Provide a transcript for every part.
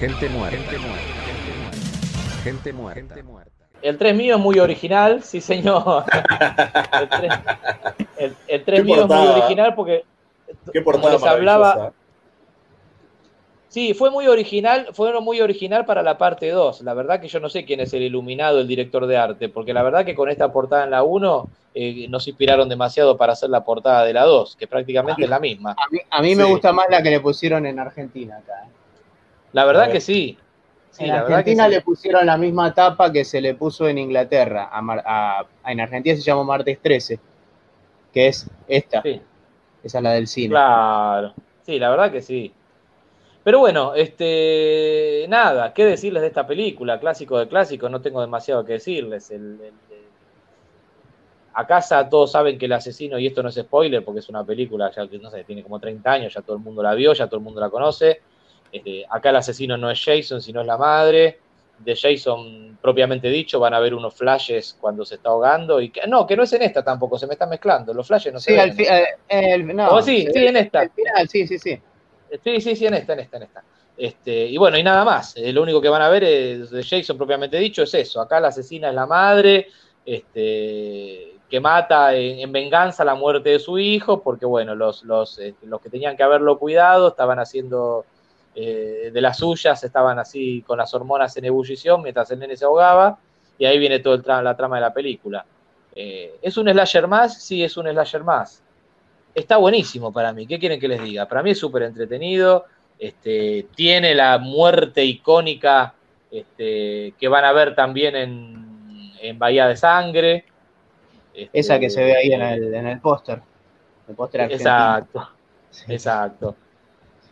Gente muerta. Gente muerta. Gente muerta. Gente muerta. El 3 mío es muy original, sí señor. el 3, mío es muy original porque ¿Qué portada les hablaba, Sí, fue muy original, fue muy original para la parte 2. La verdad que yo no sé quién es el iluminado, el director de arte, porque la verdad que con esta portada en la 1 eh, nos inspiraron demasiado para hacer la portada de la 2, que prácticamente es la misma. A mí, me gusta más la que le pusieron en Argentina acá. ¿eh? La verdad que sí. en Argentina le pusieron la misma tapa que se le puso en Inglaterra. en Argentina se llama Martes 13, que es esta. Esa es la del cine. Claro. Sí, la verdad que sí. Pero bueno, este, nada, ¿qué decirles de esta película? Clásico de clásico, no tengo demasiado que decirles. El, a casa todos saben que el asesino, y esto no es spoiler porque es una película, ya no sé, tiene como 30 años, ya todo el mundo la vio, ya todo el mundo la conoce. Este, acá el asesino no es Jason, sino es la madre. De Jason, propiamente dicho, van a ver unos flashes cuando se está ahogando. y que, No, que no es en esta tampoco, se me está mezclando. Los flashes no se ven. Sí, el, no, sí, sí, en esta. sí, sí, sí. Sí, sí, sí, en esta, en esta, en esta. Este, y bueno, y nada más. Eh, lo único que van a ver es, de Jason propiamente dicho es eso. Acá la asesina es la madre, este, que mata en, venganza la muerte de su hijo, porque bueno, los, los, este, los que tenían que haberlo cuidado estaban haciendo eh, de las suyas, estaban así con las hormonas en ebullición mientras el nene se ahogaba, y ahí viene toda la trama de la película. Eh, ¿Es un slasher más? Sí, es un slasher más está buenísimo para mí. ¿Qué quieren que les diga? Para mí es súper entretenido. Este, tiene la muerte icónica este, que van a ver también en, en Bahía de Sangre. Esa que se ve ahí en el, en el póster. El póster Exacto, exacto.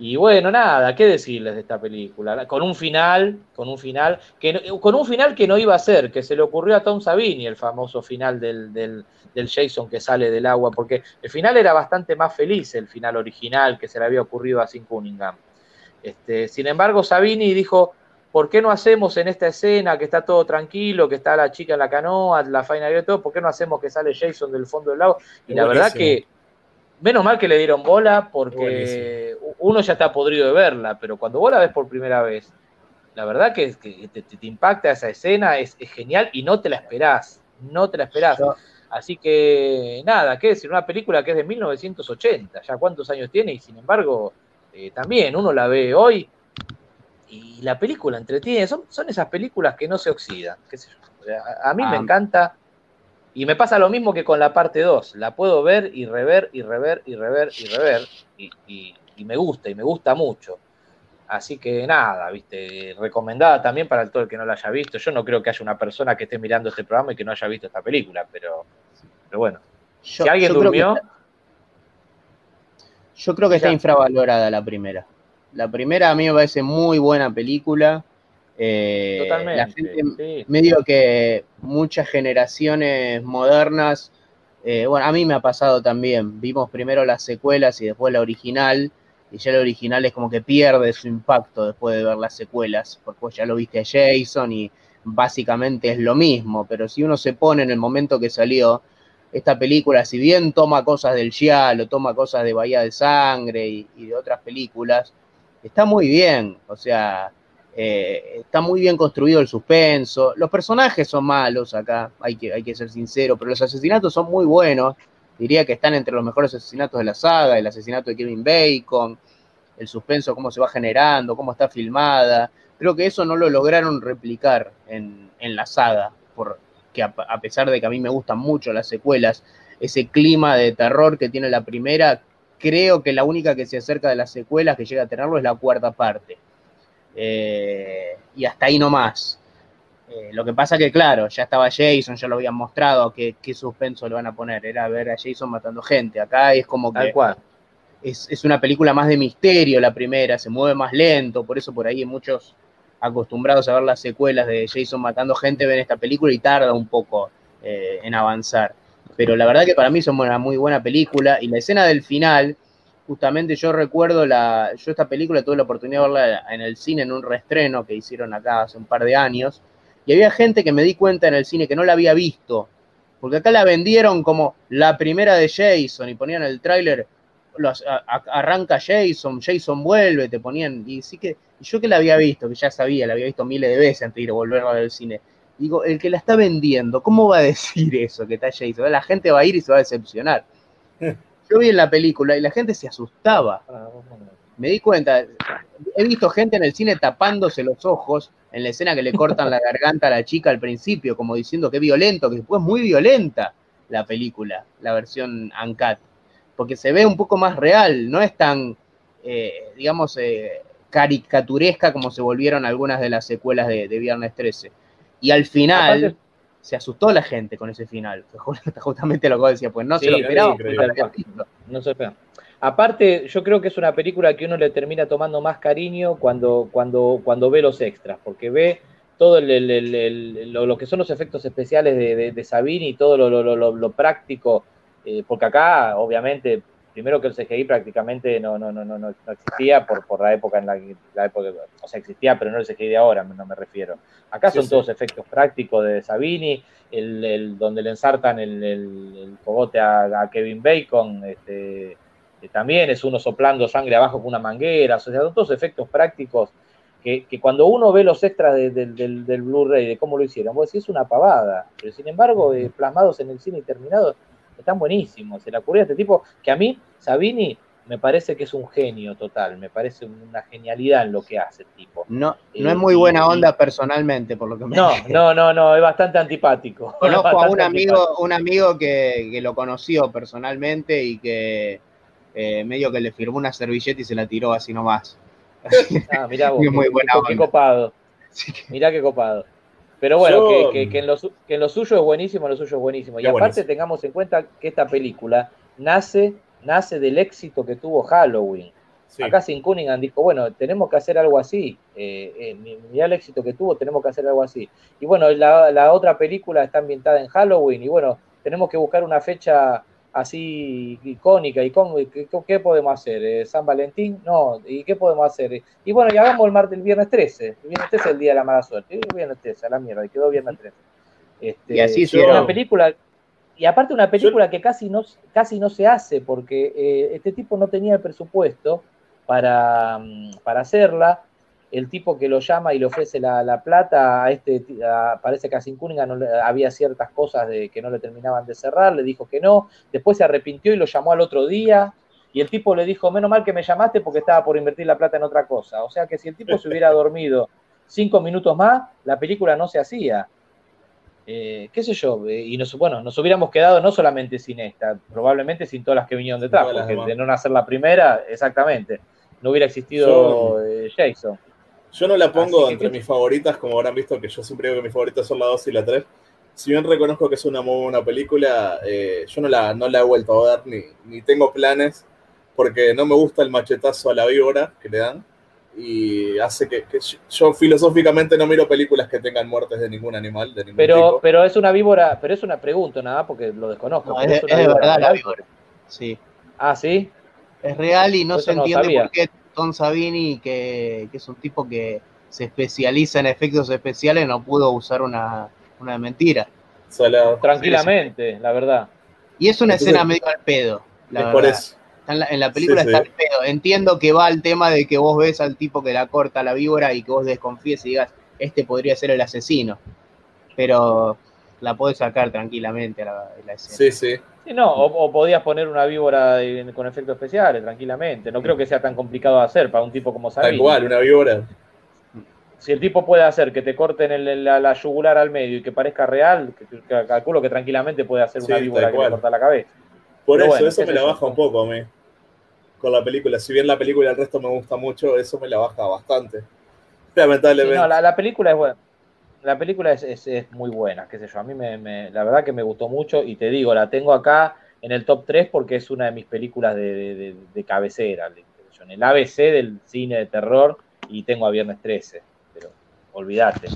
Y bueno, nada, ¿qué decirles de esta película? Con un final, con un final, que con un final que no iba a ser, que se le ocurrió a Tom Savini, el famoso final del, del, Jason que sale del agua, porque el final era bastante más feliz, el final original que se le había ocurrido a Sin Cunningham. Este, sin embargo, Savini dijo, ¿por qué no hacemos en esta escena que está todo tranquilo, que está la chica en la canoa, la faina y todo, ¿por qué no hacemos que sale Jason del fondo del lago? Y la verdad que menos mal que le dieron bola porque uno ya está podrido de verla, pero cuando vos la ves por primera vez, la verdad que, que te, impacta esa escena, es, genial y no te la esperás, no te la esperás. Así que nada, qué decir, una película que es de 1980, ya cuántos años tiene y sin embargo eh, también uno la ve hoy y la película entretiene, son, son esas películas que no se oxidan, qué sé yo. a, mí me ah. encanta y me pasa lo mismo que con la parte 2. La puedo ver y rever y rever y rever y rever. Y, me gusta, y me gusta mucho. Así que nada, viste, recomendada también para todo el que no la haya visto. Yo no creo que haya una persona que esté mirando este programa y que no haya visto esta película, pero, pero bueno. si alguien durmió. yo creo que está infravalorada la primera. La primera a mí me parece muy buena película. Eh, Totalmente. medio que muchas generaciones modernas, eh, bueno, a mí me ha pasado también, vimos primero las secuelas y después la original, y ya la original es como que pierde su impacto después de ver las secuelas, porque vos ya lo viste a Jason y básicamente es lo mismo, pero si uno se pone en el momento que salió esta película, si bien toma cosas del Giallo, toma cosas de Bahía de Sangre y de otras películas, está muy bien, o sea, eh, está muy bien construido el suspenso. Los personajes son malos acá, hay que, hay que ser sincero, pero los asesinatos son muy buenos. Diría que están entre los mejores asesinatos de la saga, el asesinato de Kevin Bacon, el suspenso, cómo se va generando, cómo está filmada. Creo que eso no lo lograron replicar en, la saga, porque a, a pesar de que a mí me gustan mucho las secuelas, ese clima de terror que tiene la primera, creo que la única que se acerca de las secuelas que llega a tenerlo es la cuarta parte eh, y hasta ahí nomás. Eh, lo que pasa que, claro, ya estaba Jason, ya lo habían mostrado, qué, suspenso le van a poner. Era ver a Jason matando gente. Acá es como que. Es, una película más de misterio la primera, se mueve más lento, por eso por ahí muchos acostumbrados a ver las secuelas de Jason matando gente ven esta película y tarda un poco eh, en avanzar. Pero la verdad que para mí es una muy buena película y la escena del final justamente yo recuerdo la, yo esta película tuve la oportunidad de verla en el cine en un reestreno que hicieron acá hace un par de años, y había gente que me di cuenta en el cine que no la había visto, porque acá la vendieron como la primera de Jason y ponían el tráiler, arranca Jason, Jason vuelve, te ponían, y sí que, yo que la había visto, que ya sabía, la había visto miles de veces antes de ir a volver a ver el cine, digo, el que la está vendiendo, ¿cómo va a decir eso que está Jason? La gente va a ir y se va a decepcionar. Yo vi en la película y la gente se asustaba. Me di cuenta, he visto gente en el cine tapándose los ojos en la escena que le cortan la garganta a la chica al principio, como diciendo que violento, que después es muy violenta la película, la versión Uncut, porque se ve un poco más real, no es tan, eh, digamos, eh, caricaturesca como se volvieron algunas de las secuelas de, Viernes 13. Y al final se asustó la gente con ese final, justamente lo que decía, pues no se lo esperaba, no se esperaba. Aparte, yo creo que es una película que uno le termina tomando más cariño cuando, cuando, cuando ve los extras, porque ve todo lo, que son los efectos especiales de, de, Sabini y todo lo, práctico, eh, porque acá, obviamente, primero que el CGI prácticamente no, no, no, no, existía por, por la época en la, la época, o sea, existía, pero no el CGI de ahora, no me refiero. Acá son todos efectos prácticos de Sabini, el, donde le ensartan el, el, cogote a, a Kevin Bacon, este también es uno soplando sangre abajo con una manguera, o sea, son todos efectos prácticos que, cuando uno ve los extras del, Blu-ray, de cómo lo hicieron, vos decís es una pavada, pero sin embargo, eh, plasmados en el cine y terminados, están buenísimos. Se la ocurrió a este tipo, que a mí, Sabini, me parece que es un genio total, me parece una genialidad en lo que hace el tipo. No, no es muy buena onda personalmente, por lo que me No, no, no, no, es bastante antipático. Conozco a un amigo, un amigo que, que, lo conoció personalmente y que eh, medio que le firmó una servilleta y se la tiró así nomás. Ah, mirá vos, muy buena qué, copado. Mirá qué copado. Pero bueno, que, en lo, suyo es buenísimo, en lo suyo es buenísimo. Y aparte tengamos en cuenta que esta película nace, nace del éxito que tuvo Halloween. Acá Sin Cunningham dijo, bueno, tenemos que hacer algo así. Eh, eh, mirá el éxito que tuvo, tenemos que hacer algo así. Y bueno, la, la otra película está ambientada en Halloween y bueno, tenemos que buscar una fecha así icónica, y ¿qué, podemos hacer? Eh, ¿San Valentín? No, ¿y qué podemos hacer? Y bueno, ya hagamos el martes, el viernes 13, el viernes 13 es el día de la mala suerte, el viernes 13, a la mierda, y quedó viernes 13. Este, y así hicieron. Una película, y aparte una película que casi no, casi no se hace, porque eh, este tipo no tenía el presupuesto para, mm, para hacerla, el tipo que lo llama y le ofrece la, plata a este, parece que a Sin no había ciertas cosas de, que no le terminaban de cerrar, le dijo que no, después se arrepintió y lo llamó al otro día, y el tipo le dijo, menos mal que me llamaste porque estaba por invertir la plata en otra cosa. O sea que si el tipo se hubiera dormido cinco minutos más, la película no se hacía. Eh, qué sé yo, eh, y nos, bueno, nos hubiéramos quedado no solamente sin esta, probablemente sin todas las que vinieron detrás, porque de no nacer la primera, exactamente, no hubiera existido eh, Jason. Yo no la pongo entre mis favoritas, como habrán visto que yo siempre digo que mis favoritas son la 2 y la 3. Si bien reconozco que es una muy buena película, eh, yo no la, no la he vuelto a ver ni, ni tengo planes porque no me gusta el machetazo a la víbora que le dan y hace que, yo filosóficamente no miro películas que tengan muertes de ningún animal, de ningún pero, tipo. Pero es una víbora, pero es una pregunta nada porque lo desconozco. es, verdad la víbora. Sí. Ah, sí. Es real y no se entiende por qué Tom Savini, que, es un tipo que se especializa en efectos especiales, no pudo usar una, mentira. Tranquilamente, la verdad. Y es una escena medio al pedo. La por eso. En la, película está al pedo. Entiendo que va al tema de que vos ves al tipo que la corta la víbora y que vos desconfíes y digas, este podría ser el asesino. Pero la podés sacar tranquilamente la, la escena. Sí, sí no, o, podías poner una víbora con efectos especiales tranquilamente. No creo que sea tan complicado de hacer para un tipo como Sabine. igual, una víbora. Si el tipo puede hacer que te corten la, yugular al medio y que parezca real, calculo que tranquilamente puede hacer una víbora que le corta la cabeza. Por eso, eso me la baja un poco a mí. Con la película. Si bien la película el resto me gusta mucho, eso me la baja bastante. Lamentablemente. no, la película es buena la película es, muy buena, qué sé yo. A mí me, la verdad que me gustó mucho y te digo, la tengo acá en el top 3 porque es una de mis películas de, cabecera, en el ABC del cine de terror y tengo a Viernes 13, pero olvídate.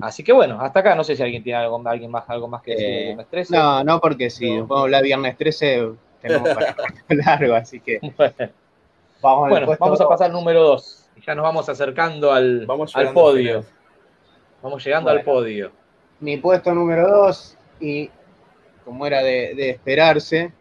Así que bueno, hasta acá no sé si alguien tiene algo, alguien más, algo más que decir de Viernes 13. No, no, porque si no. podemos hablar Viernes 13 tenemos para largo, así que... Bueno, vamos, a pasar al número 2 y ya nos vamos acercando al, al podio. Vamos llegando al podio. Mi puesto número dos, y como era de, esperarse.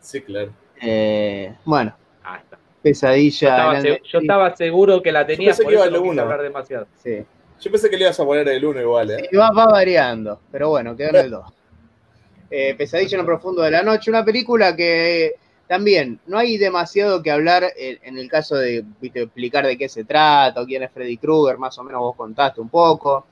Sí, claro. Eh, bueno, ah, pesadilla. Yo estaba, seguro que la tenías, por eso no hablar demasiado. Sí. Yo pensé que le ibas a poner el 1 igual, ¿eh? va, variando, pero bueno, quedó en el 2. Eh, pesadilla en lo profundo de la noche, una película que también no hay demasiado que hablar en, el caso de explicar de qué se trata quién es Freddy Krueger, más o menos vos contaste un poco.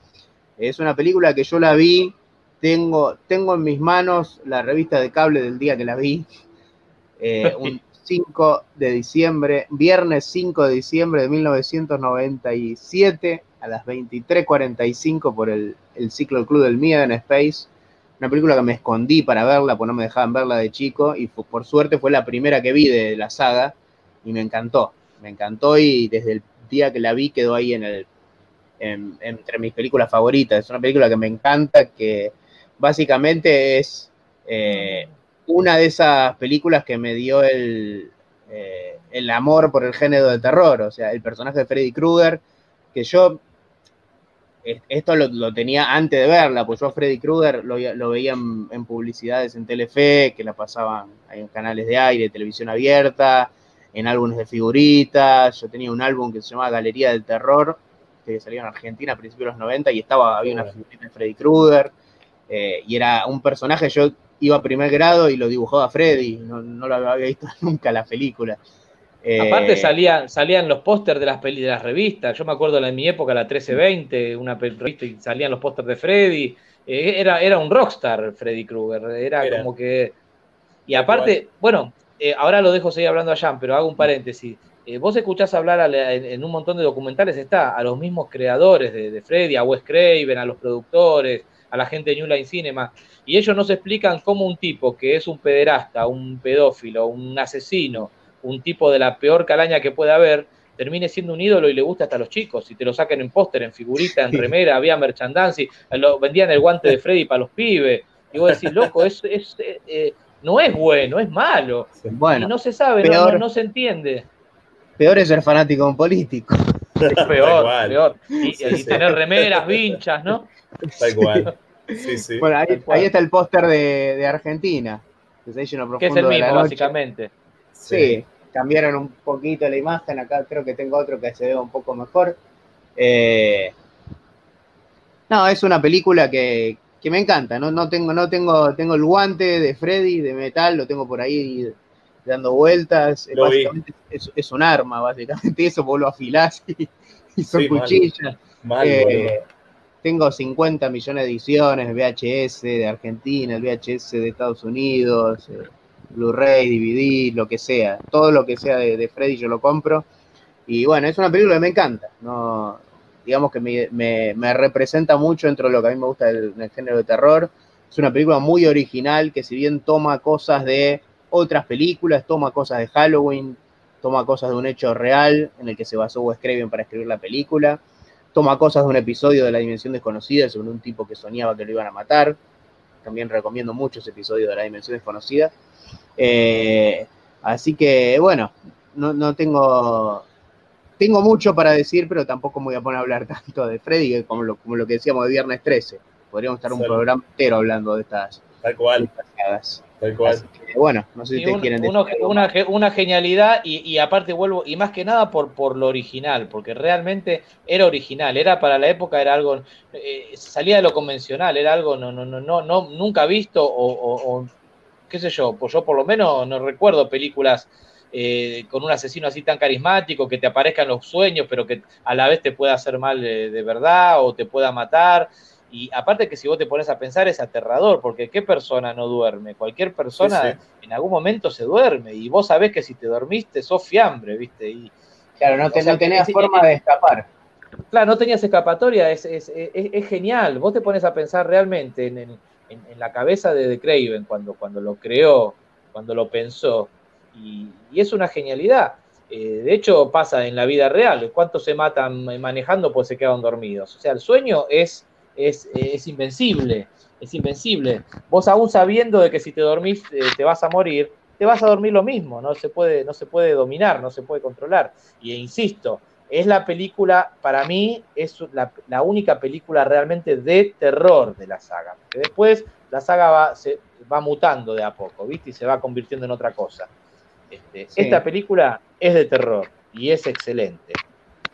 Es una película que yo la vi, tengo, tengo en mis manos la revista de cable del día que la vi, eh, un 5 de diciembre, viernes 5 de diciembre de 1997 a las 23.45 por el, el ciclo Club del Miedo en Space una película que me escondí para verla, porque no me dejaban verla de chico, y por suerte fue la primera que vi de la saga, y me encantó, me encantó, y desde el día que la vi quedó ahí en el, entre mis películas favoritas. Es una película que me encanta, que básicamente es eh, una de esas películas que me dio el, eh, el amor por el género de terror, o sea, el personaje de Freddy Krueger, que yo esto lo, tenía antes de verla, pues yo a Freddy Krueger lo, veía en, publicidades en Telefe, que la pasaban en canales de aire, televisión abierta, en álbumes de figuritas. Yo tenía un álbum que se llamaba Galería del Terror, que salió en Argentina a principios de los 90 y estaba, había una figurita de Freddy Krueger. Eh, y era un personaje, yo iba a primer grado y lo dibujaba Freddy, no, no lo había visto nunca la película. Aparte eh, salían, salían los pósters de las peli, de las revistas. Yo me acuerdo en mi época, la 1320, una revista y salían los pósters de Freddy. Eh, era, era un rockstar Freddy Krueger. Era, como que. Y aparte, bueno, eh, ahora lo dejo seguir hablando allá, pero hago un paréntesis. vos escuchás hablar en, un montón de documentales, está a los mismos creadores de, Freddy, a Wes Craven, a los productores, a la gente de New Line Cinema, y ellos nos explican cómo un tipo que es un pederasta, un pedófilo, un asesino, un tipo de la peor calaña que pueda haber, termine siendo un ídolo y le gusta hasta a los chicos, y te lo saquen en póster, en figurita, en remera, había merchandising, lo, vendían el guante de Freddy para los pibes, y vos decís, loco, es, es eh, eh, no es bueno, es malo, bueno, y no se sabe, no, se entiende. Peor es ser fanático de un político. Es peor, peor. Y, tener remeras, vinchas, ¿no? Da igual. Sí, sí. Bueno, ahí, está el póster de, Argentina. Que es el mismo, básicamente. Sí, cambiaron un poquito la imagen. Acá creo que tengo otro que se ve un poco mejor. Eh, no, es una película que, me encanta. No, no, tengo, no tengo, tengo el guante de Freddy de metal, lo tengo por ahí dando vueltas. básicamente es, un arma, básicamente. Eso vos lo afilás y, son cuchillas. Eh, tengo 50 millones de ediciones, VHS de Argentina, el VHS de Estados Unidos. Eh, Blu-ray, DVD, lo que sea. Todo lo que sea de, Freddy yo lo compro. Y bueno, es una película que me encanta. Digamos que me, representa mucho dentro de lo que a mí me gusta del, género de terror. Es una película muy original que si bien toma cosas de otras películas, toma cosas de Halloween, toma cosas de un hecho real en el que se basó Wes Craven para escribir la película, toma cosas de un episodio de La Dimensión Desconocida sobre un tipo que soñaba que lo iban a matar. También recomiendo mucho ese episodio de La Dimensión Desconocida. Eh, así que, bueno, no, tengo, tengo mucho para decir, pero tampoco me voy a poner a hablar tanto de Freddy, como lo, como lo que decíamos de Viernes 13. Podríamos estar un programa entero hablando de estas. Tal cual. Tal cual. bueno, no sé si ustedes quieren decir. Una, una, genialidad y, aparte vuelvo, y más que nada por, por lo original, porque realmente era original, era para la época, era algo, eh, salía de lo convencional, era algo no, no, no, no, nunca visto o qué sé yo, pues yo por lo menos no recuerdo películas eh, con un asesino así tan carismático, que te aparezca en los sueños, pero que a la vez te pueda hacer mal de, verdad o te pueda matar. Y aparte que si vos te pones a pensar es aterrador, porque ¿qué persona no duerme? Cualquier persona en algún momento se duerme y vos sabés que si te dormiste sos fiambre, ¿viste? Y, claro, no, tenías forma de escapar. Claro, no tenías escapatoria, es, es, genial. Vos te pones a pensar realmente en, el en, la cabeza de, de Craven cuando, cuando lo creó, cuando lo pensó. Y, es una genialidad. Eh, de hecho, pasa en la vida real. ¿Cuántos se matan manejando pues se quedan dormidos? O sea, el sueño es, es, es invencible. Es invencible. Vos aún sabiendo de que si te dormís eh, te vas a morir, te vas a dormir lo mismo. No se puede, no se puede dominar, no se puede controlar. Y insisto, es la película, para mí, es la, única película realmente de terror de la saga. Porque después la saga va, se, va mutando de a poco, ¿viste? Y se va convirtiendo en otra cosa. Este, esta película es de terror y es excelente.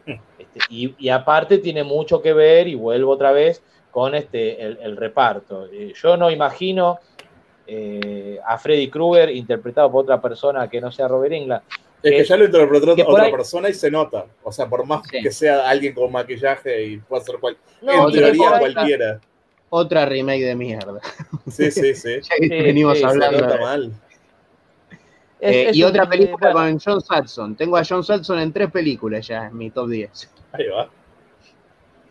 Este, y, aparte tiene mucho que ver, y vuelvo otra vez, con este, el, reparto. Eh, yo no imagino eh, a Freddy Krueger interpretado por otra persona que no sea Robert England. Es que, ya lo interpretó otra persona y se nota. O sea, por más que sea alguien con maquillaje y pueda ser cual, en teoría cualquiera. Otra remake de mierda. Sí, sí, sí. ya venimos hablando. mal. Eh, y otra película con John Saxon. Tengo a John Saxon en tres películas ya en mi top 10. Ahí va.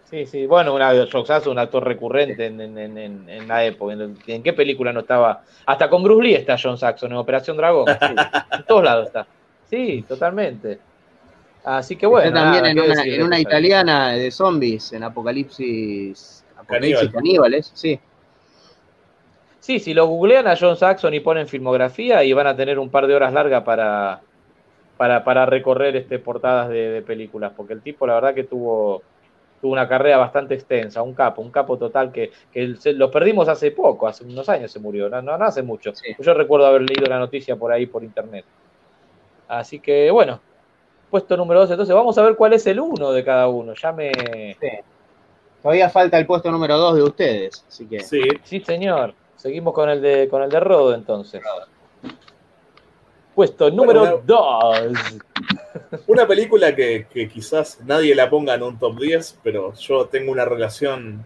Sí, sí, bueno, una, John Saxon, un actor recurrente en, la época. En, qué película no estaba? Hasta con Bruce Lee está John Saxon en Operación Dragón. en todos lados está. Sí, totalmente. Así que bueno. también en, una, italiana de zombies, en Apocalipsis, Apocalipsis Caníbales, sí. Sí, si lo googlean a John Saxon y ponen filmografía y van a tener un par de horas largas para, para, recorrer este, portadas de, películas, porque el tipo la verdad que tuvo, tuvo una carrera bastante extensa, un capo, un capo total que, lo perdimos hace poco, hace unos años se murió, no, no, hace mucho. Yo recuerdo haber leído la noticia por ahí por internet. Así que bueno, puesto número 2, entonces vamos a ver cuál es el uno de cada uno. Ya me... Todavía falta el puesto número 2 de ustedes, así que... Sí, sí señor. Seguimos con el de, con el de Rodo entonces. Puesto número 2. Una, película que, quizás nadie la ponga en un top 10, pero yo tengo una relación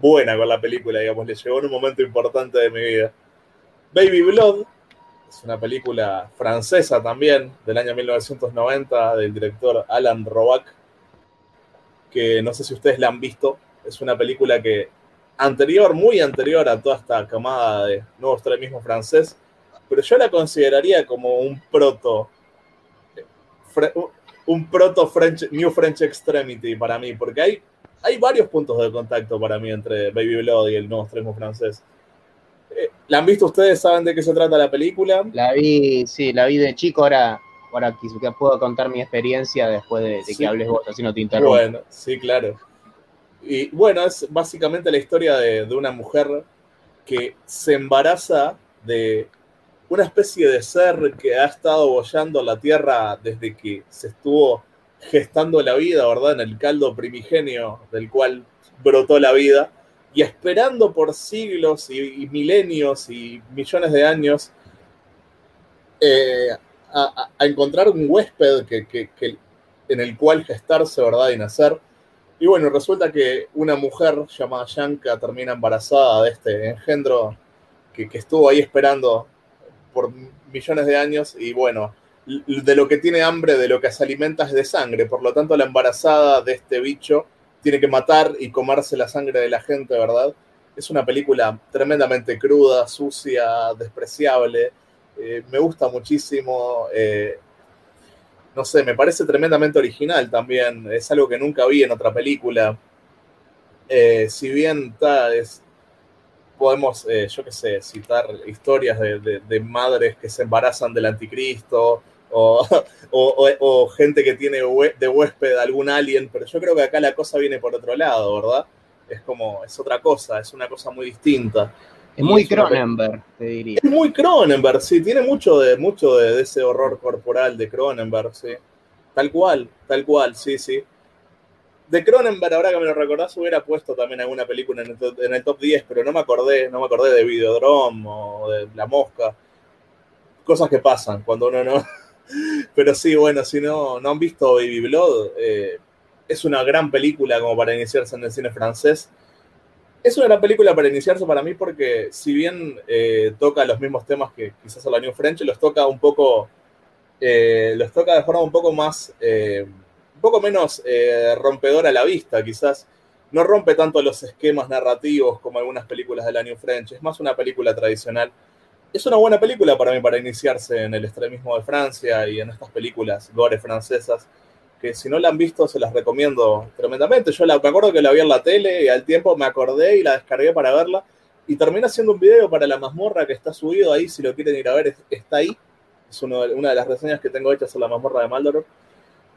buena con la película, digamos, le llegó en un momento importante de mi vida. Baby Blood es una película francesa también, del año 1990, del director Alan Roback, que no sé si ustedes la han visto. Es una película que anterior, muy anterior a toda esta camada de nuevo extremismo francés, pero yo la consideraría como un proto, un proto French, New French Extremity para mí, porque hay, hay varios puntos de contacto para mí entre Baby Blood y el nuevo extremismo francés. ¿La han visto ustedes? ¿Saben de qué se trata la película? La vi, sí, la vi de chico, ahora, ahora que puedo contar mi experiencia después de, que hables vos, así no te interrumpo. Bueno, sí, claro. Y bueno, es básicamente la historia de, una mujer que se embaraza de una especie de ser que ha estado bollando la tierra desde que se estuvo gestando la vida, ¿verdad? En el caldo primigenio del cual brotó la vida, y esperando por siglos y, milenios y millones de años eh, a, encontrar un huésped que, en el cual gestarse, ¿verdad? Y nacer. Y bueno, resulta que una mujer llamada Yanka termina embarazada de este engendro que, estuvo ahí esperando por millones de años y bueno, de lo que tiene hambre, de lo que se alimenta es de sangre. Por lo tanto, la embarazada de este bicho tiene que matar y comerse la sangre de la gente, ¿verdad? Es una película tremendamente cruda, sucia, despreciable. Eh, me gusta muchísimo. Eh, no sé, me parece tremendamente original también. Es algo que nunca vi en otra película. Eh, si bien podemos, yo qué sé, citar historias de, madres que se embarazan del anticristo o, o, gente que tiene de huésped algún alien, pero yo creo que acá la cosa viene por otro lado, ¿verdad? Es como, es otra cosa, es una cosa muy distinta. Es muy Cronenberg, te diría. Es muy Cronenberg, sí, tiene mucho de, mucho de, ese horror corporal de Cronenberg, sí. Tal cual, tal cual, sí, sí. De Cronenberg, ahora que me lo recordás, hubiera puesto también alguna película en el, top 10, pero no me acordé, no me acordé de Videodrome o de La Mosca. Cosas que pasan cuando uno no. Pero sí, bueno, si no, no han visto Baby Blood, eh, es una gran película como para iniciarse en el cine francés es una gran película para iniciarse para mí porque si bien eh, toca los mismos temas que quizás a la New French, los toca un poco, eh, los toca de forma un poco más, un poco menos rompedora a la vista, quizás. No rompe tanto los esquemas narrativos como algunas películas de la New French, es más una película tradicional. Es una buena película para mí para iniciarse en el extremismo de Francia y en estas películas gore francesas que si no la han visto se las recomiendo tremendamente. Yo la, me acuerdo que la vi en la tele y al tiempo me acordé y la descargué para verla y terminé haciendo un video para la mazmorra que está subido ahí, si lo quieren ir a ver, está ahí. Es una de las reseñas que tengo hechas en la mazmorra de Maldoror.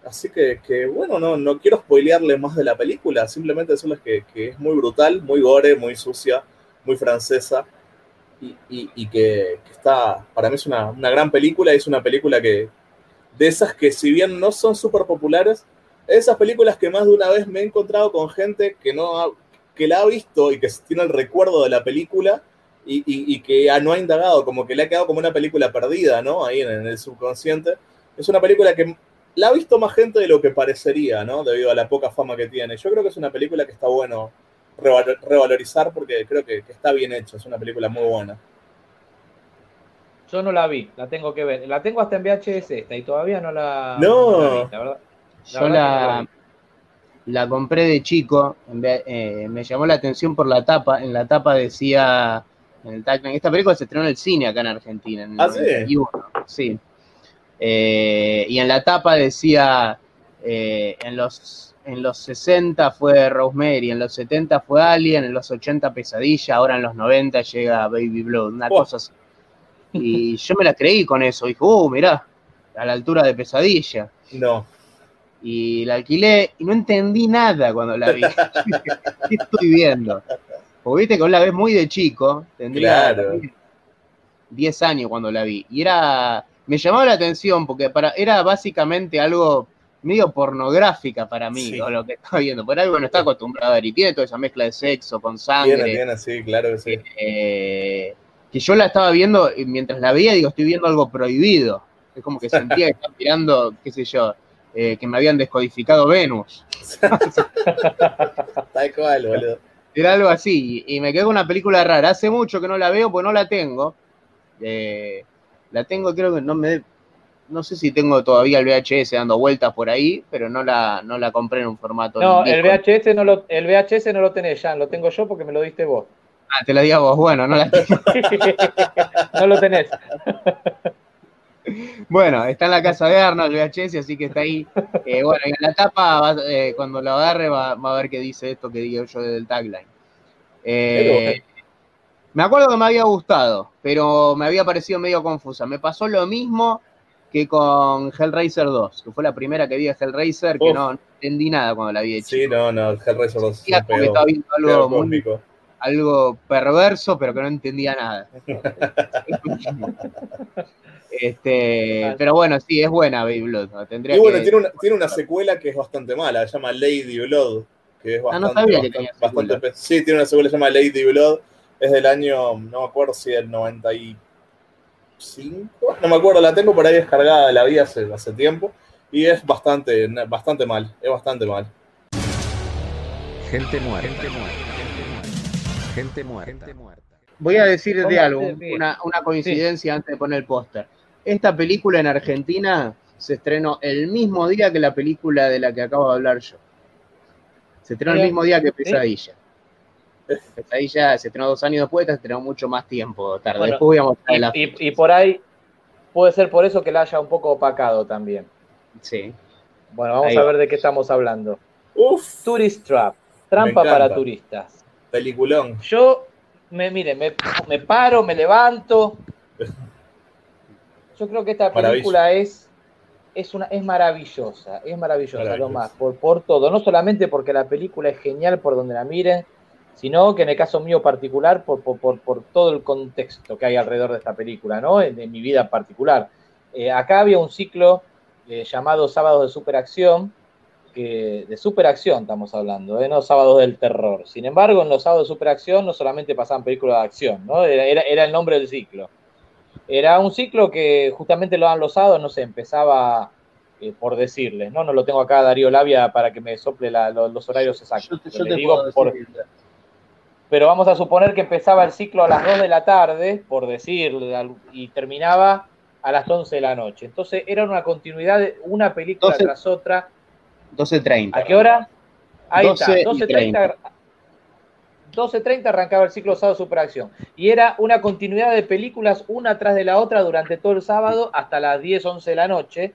Así que, bueno, no, no quiero spoilearles más de la película, simplemente decirles que, que es muy brutal, muy gore, muy sucia, muy francesa. Y, que, está, para mí es una, gran película, es una película que, de esas que si bien no son súper populares, esas películas que más de una vez me he encontrado con gente que, no que la ha visto y que tiene el recuerdo de la película y, que no ha indagado, como que le ha quedado como una película perdida, ¿no? Ahí en, el subconsciente. Es una película que la ha visto más gente de lo que parecería, ¿no? Debido a la poca fama que tiene. Yo creo que es una película que está bueno revalorizar porque creo que, está bien hecha. Es una película muy buena. Yo no la vi, la tengo que ver. La tengo hasta en VHS esta y todavía no la. No, la, verdad, Yo la, la, compré de chico. Eh, me llamó la atención por la tapa. En la tapa decía en Esta película se estrenó en el cine acá en Argentina. En ¿Ah, sí? sí. Eh, y en la tapa decía, eh, en, los, en los 60 fue Rosemary, en los 70 fue Alien, en los 80 Pesadilla, ahora en los 90 llega Baby Blood, una cosa así. Y yo me la creí con eso, dije, uh, mirá, a la altura de Pesadilla. No. Y la alquilé y no entendí nada cuando la vi. ¿Qué estoy viendo? Porque viste que la ves muy de chico, tendría 10 años cuando la vi. Y era, me llamaba la atención porque para, era básicamente algo medio pornográfica para mí, lo que estaba viendo. Por algo no está acostumbrado a ver. Y tiene toda esa mezcla de sexo con sangre. Tiene, tiene, sí, claro que sí. Eh, que yo la estaba viendo y mientras la veía, digo, estoy viendo algo prohibido. Es como que sentía que estaba mirando, qué sé yo, eh, que me habían descodificado Venus. Tal cual, boludo. Era algo así. Y me quedó con una película rara. Hace mucho que no la veo, pues no la tengo. Eh, la tengo, creo que no me. No sé si tengo todavía el VHS dando vueltas por ahí, pero no la, no la compré en un formato. No, el VHS no lo, el VHS no lo tenés ya, lo tengo yo porque me lo diste vos. Ah, te lo di a vos, bueno, no la tengo. no lo tenés. Bueno, está en la casa de Arnold VHS, así que está ahí. Eh, bueno, y en la tapa, eh, cuando lo agarre, va, a ver qué dice esto que digo yo del tagline. Eh, me acuerdo que me había gustado, pero me había parecido medio confusa. Me pasó lo mismo que con Hellraiser 2, que fue la primera que vi de Hellraiser, que no, entendí nada cuando la vi de Sí, no, no, Hellraiser 2. estaba viendo algo algo perverso, pero que no entendía nada. Este, pero bueno, sí, es buena Baby Blood. Tendría y bueno, tiene, una, tiene una secuela que es bastante mala, se llama Lady Blood, que es bastante, ah, no sabía que tenía bastante, Sí, tiene una secuela que se llama Lady Blood, es del año, no me acuerdo si del 95, no me acuerdo, la tengo por ahí descargada, la vi hace, hace tiempo, y es bastante, bastante mal, es bastante mal. Gente muerta. Gente muerta. Gente muerta. Gente muerta. Voy a decir de algo, una, una coincidencia antes de poner el póster. Esta película en Argentina se estrenó el mismo día que la película de la que acabo de hablar yo. Se estrenó el mismo día que Pesadilla. Pesadilla se estrenó dos años después, se estrenó mucho más tiempo tarde. después voy a mostrar la y, y, por ahí puede ser por eso que la haya un poco opacado también. Sí. Bueno, vamos a ver de qué estamos hablando. Uf. Tourist Trap. Trampa para turistas. Peliculón. Yo, me, mire, me, me paro, me levanto, yo creo que esta película es, es, una, es maravillosa, es maravillosa, lo más, por, por todo. No solamente porque la película es genial por donde la miren, sino que en el caso mío particular, por, por, por todo el contexto que hay alrededor de esta película, ¿no? En, mi vida particular. Eh, acá había un ciclo eh, llamado Sábados de Superacción, que, de superacción estamos hablando, ¿eh? no sábados del terror. Sin embargo, en los sábados de superacción no solamente pasaban películas de acción, ¿no? era, era el nombre del ciclo. Era un ciclo que justamente lo han losado, no sé, empezaba eh, por decirles, ¿no? No lo tengo acá Darío Labia para que me sople los, horarios exactos. Pero vamos a suponer que empezaba el ciclo a las 2 de la tarde, por decir, y terminaba a las 11 de la noche. Entonces era una continuidad de una película tras otra. 12.30. ¿A qué hora? Ahí está, 12.30 12.30 arrancaba el ciclo Sábado Superacción. Y era una continuidad de películas una tras de la otra durante todo el sábado hasta las 10, 11 de la noche.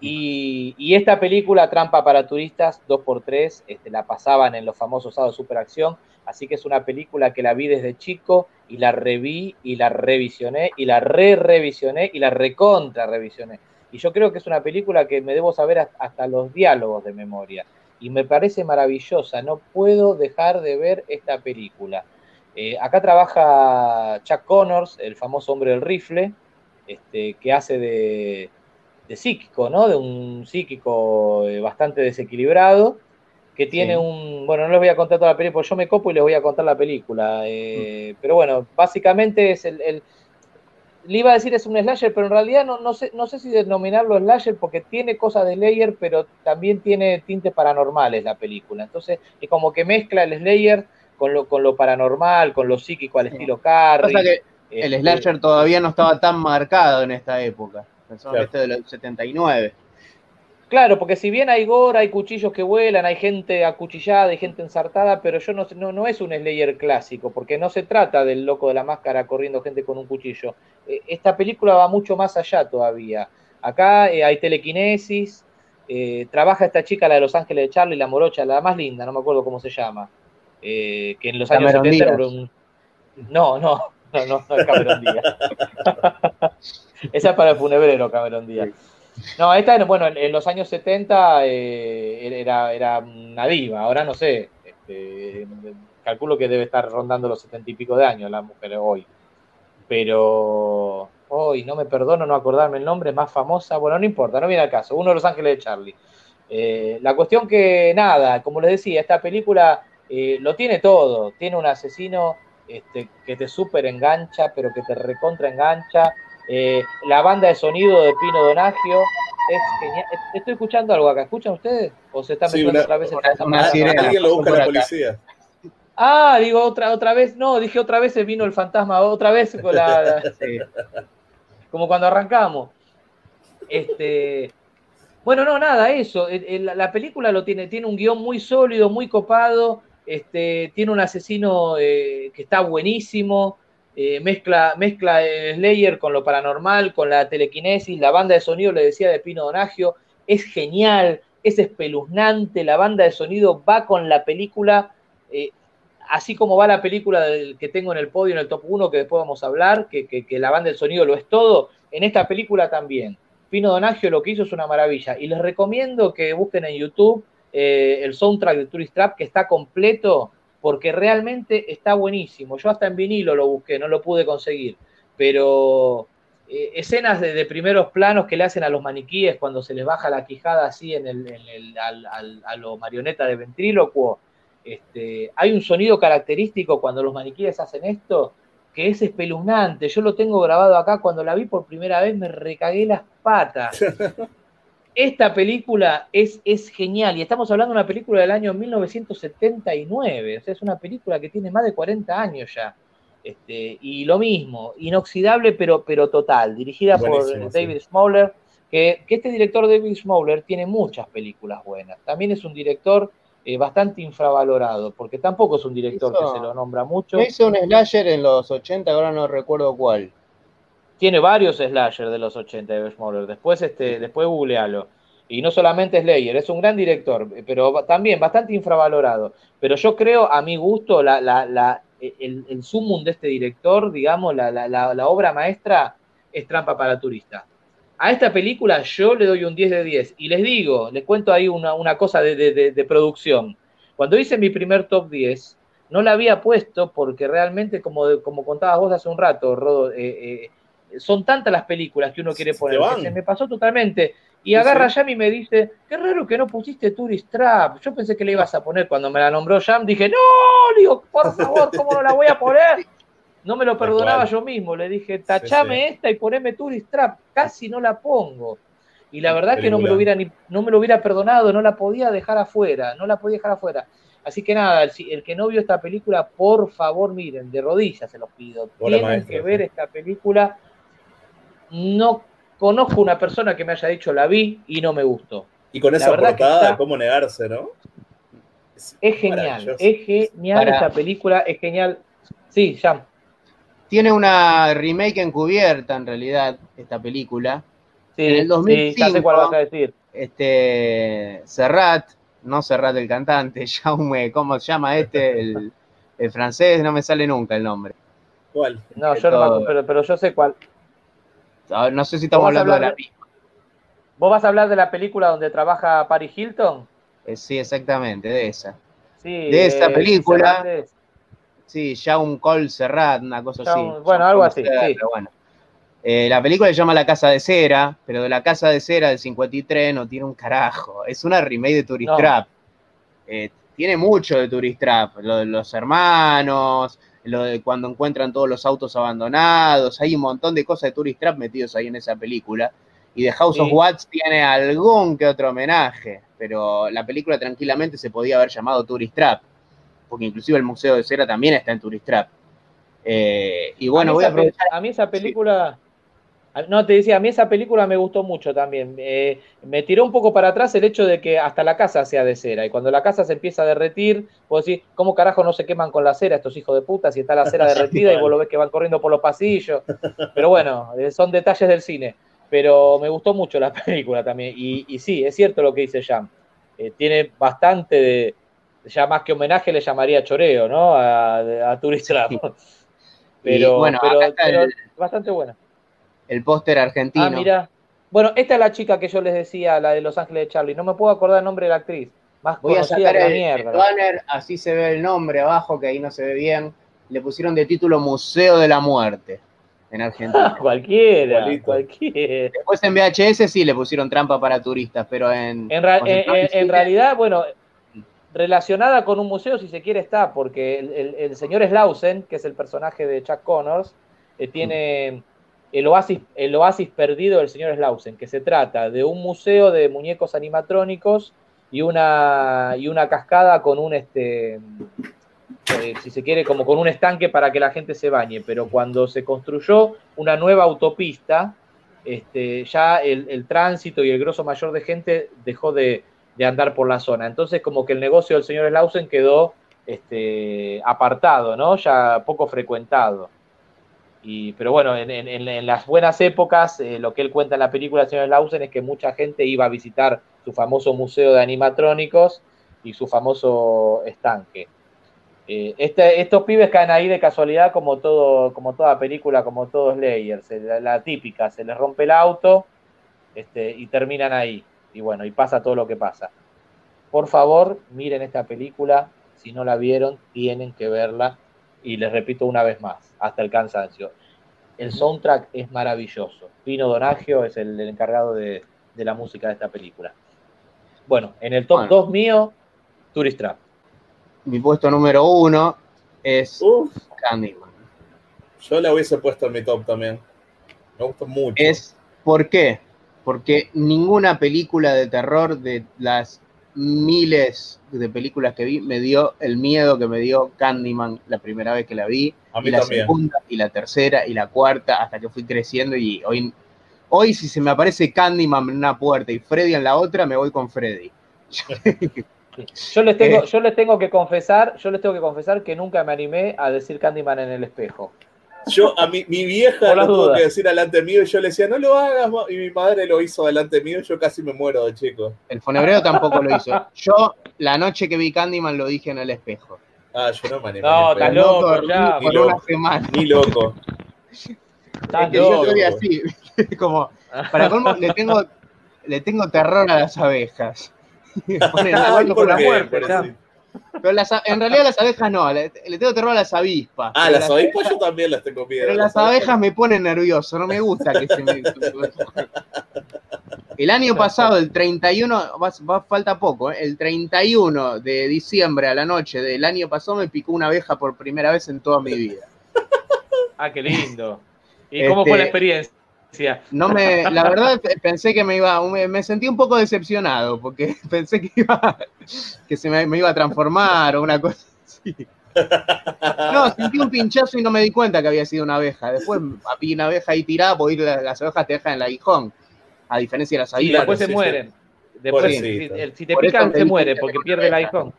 Y, esta película, Trampa para Turistas, 2x3, este, la pasaban en los famosos Sábados Superacción. Así que es una película que la vi desde chico y la reví y la revisioné y la re-revisioné y la recontra-revisioné. Y yo creo que es una película que me debo saber hasta los diálogos de memoria y me parece maravillosa. No puedo dejar de ver esta película. Eh, acá trabaja Chuck Connors, el famoso hombre del rifle, este, que hace de, psíquico, ¿no? De un psíquico eh, bastante desequilibrado, que tiene un... Bueno, no les voy a contar toda la película, porque yo me copo y les voy a contar la película. Eh, mm. Pero bueno, básicamente es el, Le iba a decir es un slasher, pero en realidad no, no, sé, no sé si denominarlo slasher porque tiene cosas de Slayer, pero también tiene tintes paranormales la película. Entonces es como que mezcla el Slayer con lo, con lo paranormal, con lo psíquico al estilo Carrie. que el este, slasher todavía no estaba tan marcado en esta época, claro. este de los 79. Claro, porque si bien hay gore, hay cuchillos que vuelan, hay gente acuchillada, hay gente ensartada, pero yo no, no, no es un Slayer clásico, porque no se trata del loco de la máscara corriendo gente con un cuchillo. Eh, esta película va mucho más allá todavía. Acá eh, hay telequinesis, eh, trabaja esta chica, la de Los Ángeles de Charlie, la morocha, la más linda, no me acuerdo cómo se llama. Eh, que en los años 70 No, no, no, no, no es Cameron Díaz. Esa es para el funebrero, Cameron Díaz. No, esta, bueno, en, los años 70 eh, era, era una diva, ahora no sé. Este, calculo que debe estar rondando los setenta y pico de años la mujer hoy. Pero hoy no me perdono no acordarme el nombre, más famosa, bueno, no importa, no viene al caso, uno de los ángeles de Charlie. Eh, la cuestión que, nada, como les decía, esta película eh, lo tiene todo. Tiene un asesino este, que te súper engancha, pero que te recontra engancha. Eh, la banda de sonido de Pino Donagio es genial. Estoy escuchando algo acá. ¿Escuchan ustedes? ¿O se está metiendo otra vez el fantasma? Alguien lo busca la policía. Ah, digo otra, otra vez. No, dije otra vez se vino el fantasma. Otra vez con la. Como cuando arrancamos. Este. Bueno, no, nada, eso. La película lo tiene, tiene un guion muy sólido, muy copado. Este, tiene un asesino eh, que está buenísimo, eh, mezcla, mezcla Slayer con lo paranormal, con la telequinesis, la banda de sonido, le decía de Pino Donagio, es genial, es espeluznante, la banda de sonido va con la película, eh, así como va la película que tengo en el podio, en el top 1, que después vamos a hablar, que, que la banda de sonido lo es todo, en esta película también. Pino Donagio lo que hizo es una maravilla y les recomiendo que busquen en YouTube eh, el soundtrack de Tourist Trap, que está completo, porque realmente está buenísimo. Yo hasta en vinilo lo busqué, no lo pude conseguir, pero eh, escenas de, primeros planos que le hacen a los maniquíes cuando se les baja la quijada así en el, a lo marioneta de ventrílocuo. Este, hay un sonido característico cuando los maniquíes hacen esto que es espeluznante. Yo lo tengo grabado acá. Cuando la vi por primera vez me recagué las patas. esta película es, es genial y estamos hablando de una película del año 1979, o sea, es una película que tiene más de 40 años ya. Este, y lo mismo, inoxidable pero, pero total, dirigida por David Smoller, que, este director David Smoller tiene muchas películas buenas. También es un director eh, bastante infravalorado, porque tampoco es un director que se lo nombra mucho. Hizo un slasher en los 80, ahora no recuerdo cuál tiene varios slasher de los 80 de Smaller. Después, este, después googlealo. Y no solamente Slayer, es un gran director, pero también bastante infravalorado. Pero yo creo, a mi gusto, la, la, el, el sumum de este director, digamos, la, obra maestra, es Trampa para Turista. A esta película yo le doy un 10 de 10. Y les digo, les cuento ahí una, una cosa de, de, de, producción. Cuando hice mi primer top 10, no la había puesto porque realmente, como, como contabas vos hace un rato, Rodo, eh, eh, son tantas las películas que uno quiere poner, se me pasó totalmente. Y agarra Jam y me dice, qué raro que no pusiste Tourist Trap. Yo pensé que le ibas a poner cuando me la nombró Jam. Dije, no, digo, por favor, ¿cómo no la voy a poner? No me lo perdonaba yo mismo. Le dije, tachame esta y poneme Tourist Trap. Casi no la pongo. Y la verdad que no me, lo hubiera ni, no me lo hubiera perdonado, no la podía dejar afuera, no la podía dejar afuera. Así que nada, el, el, que no vio esta película, por favor, miren, de rodillas se los pido. Tienen que ver esta película no conozco una persona que me haya dicho la vi y no me gustó. Y con esa portada, ¿cómo negarse, no? Es, genial, es genial esta película, es genial. Sí, ya. Tiene una remake encubierta, en realidad, esta película. Sí, en el 2005, sí, ya sé cuál vas a decir. Este, Serrat, no Serrat el cantante, Jaume, ¿cómo se llama este? El, francés, no me sale nunca el nombre. ¿Cuál? No, yo no pero, pero yo sé cuál. No sé si estamos hablando de la misma. ¿Vos vas a hablar de la película donde trabaja Paris Hilton? Eh, sí, exactamente, de esa. de esa película. Sí, ya un Col Serrat, una cosa así. bueno, algo así, sí. bueno. Eh, la película se llama La Casa de Cera, pero de La Casa de Cera del 53 no tiene un carajo. Es una remake de Tourist Trap. Eh, tiene mucho de Tourist Trap. Lo de los hermanos, lo de cuando encuentran todos los autos abandonados. Hay un montón de cosas de Tourist Trap metidos ahí en esa película. Y de House of Watts tiene algún que otro homenaje, pero la película tranquilamente se podía haber llamado Tourist Trap, porque inclusive el Museo de Cera también está en Tourist Trap. Eh, y bueno, a voy a aprovechar. A mí esa película. No, te decía, a mí esa película me gustó mucho también. Eh, me tiró un poco para atrás el hecho de que hasta la casa sea de cera. Y cuando la casa se empieza a derretir, puedo decir, ¿cómo carajo no se queman con la cera estos hijos de puta si está la cera derretida y vos lo ves que van corriendo por los pasillos? Pero bueno, eh, son detalles del cine. Pero me gustó mucho la película también. Y, sí, es cierto lo que dice Jam. Eh, tiene bastante de. Ya más que homenaje le llamaría choreo, ¿no? A, a Turista. Pero, bueno, pero, bastante buena el póster argentino. Ah, mira. Bueno, esta es la chica que yo les decía, la de Los Ángeles de Charlie. No me puedo acordar el nombre de la actriz. Más Voy a sacar la mierda. banner, así se ve el nombre abajo, que ahí no se ve bien. Le pusieron de título Museo de la Muerte en Argentina. cualquiera, cualquiera. Después en VHS sí le pusieron trampa para turistas, pero en... En, realidad, bueno, relacionada con un museo, si se quiere, está, porque el, señor Slausen, que es el personaje de Chuck Connors, eh, tiene el oasis, el oasis perdido del señor Slausen, que se trata de un museo de muñecos animatrónicos y una, y una cascada con un, este, eh, si se quiere, como con un estanque para que la gente se bañe. Pero cuando se construyó una nueva autopista, este, ya el, tránsito y el grosso mayor de gente dejó de, andar por la zona. Entonces, como que el negocio del señor Slausen quedó este, apartado, ¿no? Ya poco frecuentado pero bueno, en, las buenas épocas, eh, lo que él cuenta en la película, señor Lausen, es que mucha gente iba a visitar su famoso museo de animatrónicos y su famoso estanque. Eh, este, estos pibes caen ahí de casualidad como, todo, como toda película, como todos layers, la, típica, se les rompe el auto este, y terminan ahí. Y bueno, y pasa todo lo que pasa. Por favor, miren esta película, si no la vieron, tienen que verla y les repito una vez más, hasta el cansancio. El soundtrack es maravilloso. Pino Donagio es el, encargado de, la música de esta película. Bueno, en el top 2 mío, Tourist Trap. Mi puesto número uno es Candyman. Yo la hubiese puesto en mi top también. Me gusta mucho. Es, ¿por qué? Porque ninguna película de terror de las miles de películas que vi, me dio el miedo que me dio Candyman la primera vez que la vi, y la segunda, y la tercera, y la cuarta, hasta que fui creciendo y hoy, hoy si se me aparece Candyman en una puerta y Freddy en la otra, me voy con Freddy. Yo les tengo, yo les tengo que confesar, yo les tengo que confesar que nunca me animé a decir Candyman en el espejo. Yo, a mi, mi vieja lo tuvo que decir delante mío y yo le decía, no lo hagas, y mi madre lo hizo delante mío y yo casi me muero de chico. El fonebreo tampoco lo hizo. Yo, la noche que vi Candyman, lo dije en el espejo. Ah, yo no me animé. No, está loco, ya. Ni, loco, una semana. Ni loco. Es que yo soy así, como, para colmo, le tengo, le tengo terror a las abejas. Ponen por la muerte, pero en realidad las abejas no, le, tengo terror a las avispas. Ah, las, avispas yo también las tengo miedo. Pero las abejas me ponen nervioso, no me gusta que se me... El año pasado, el 31, va, falta poco, ¿eh? el 31 de diciembre a la noche del año pasado me picó una abeja por primera vez en toda mi vida. Ah, qué lindo. ¿Y cómo fue la este, No me, la verdad pensé que me iba, me, sentí un poco decepcionado porque pensé que iba, que se me, iba a transformar o una cosa así. No, sentí un pinchazo y no me di cuenta que había sido una abeja. Después vi una abeja ahí tirada porque las abejas te dejan en el aguijón, a diferencia de las abejas. Y después se mueren. Después, si, te pican, se muere porque pierde el aguijón.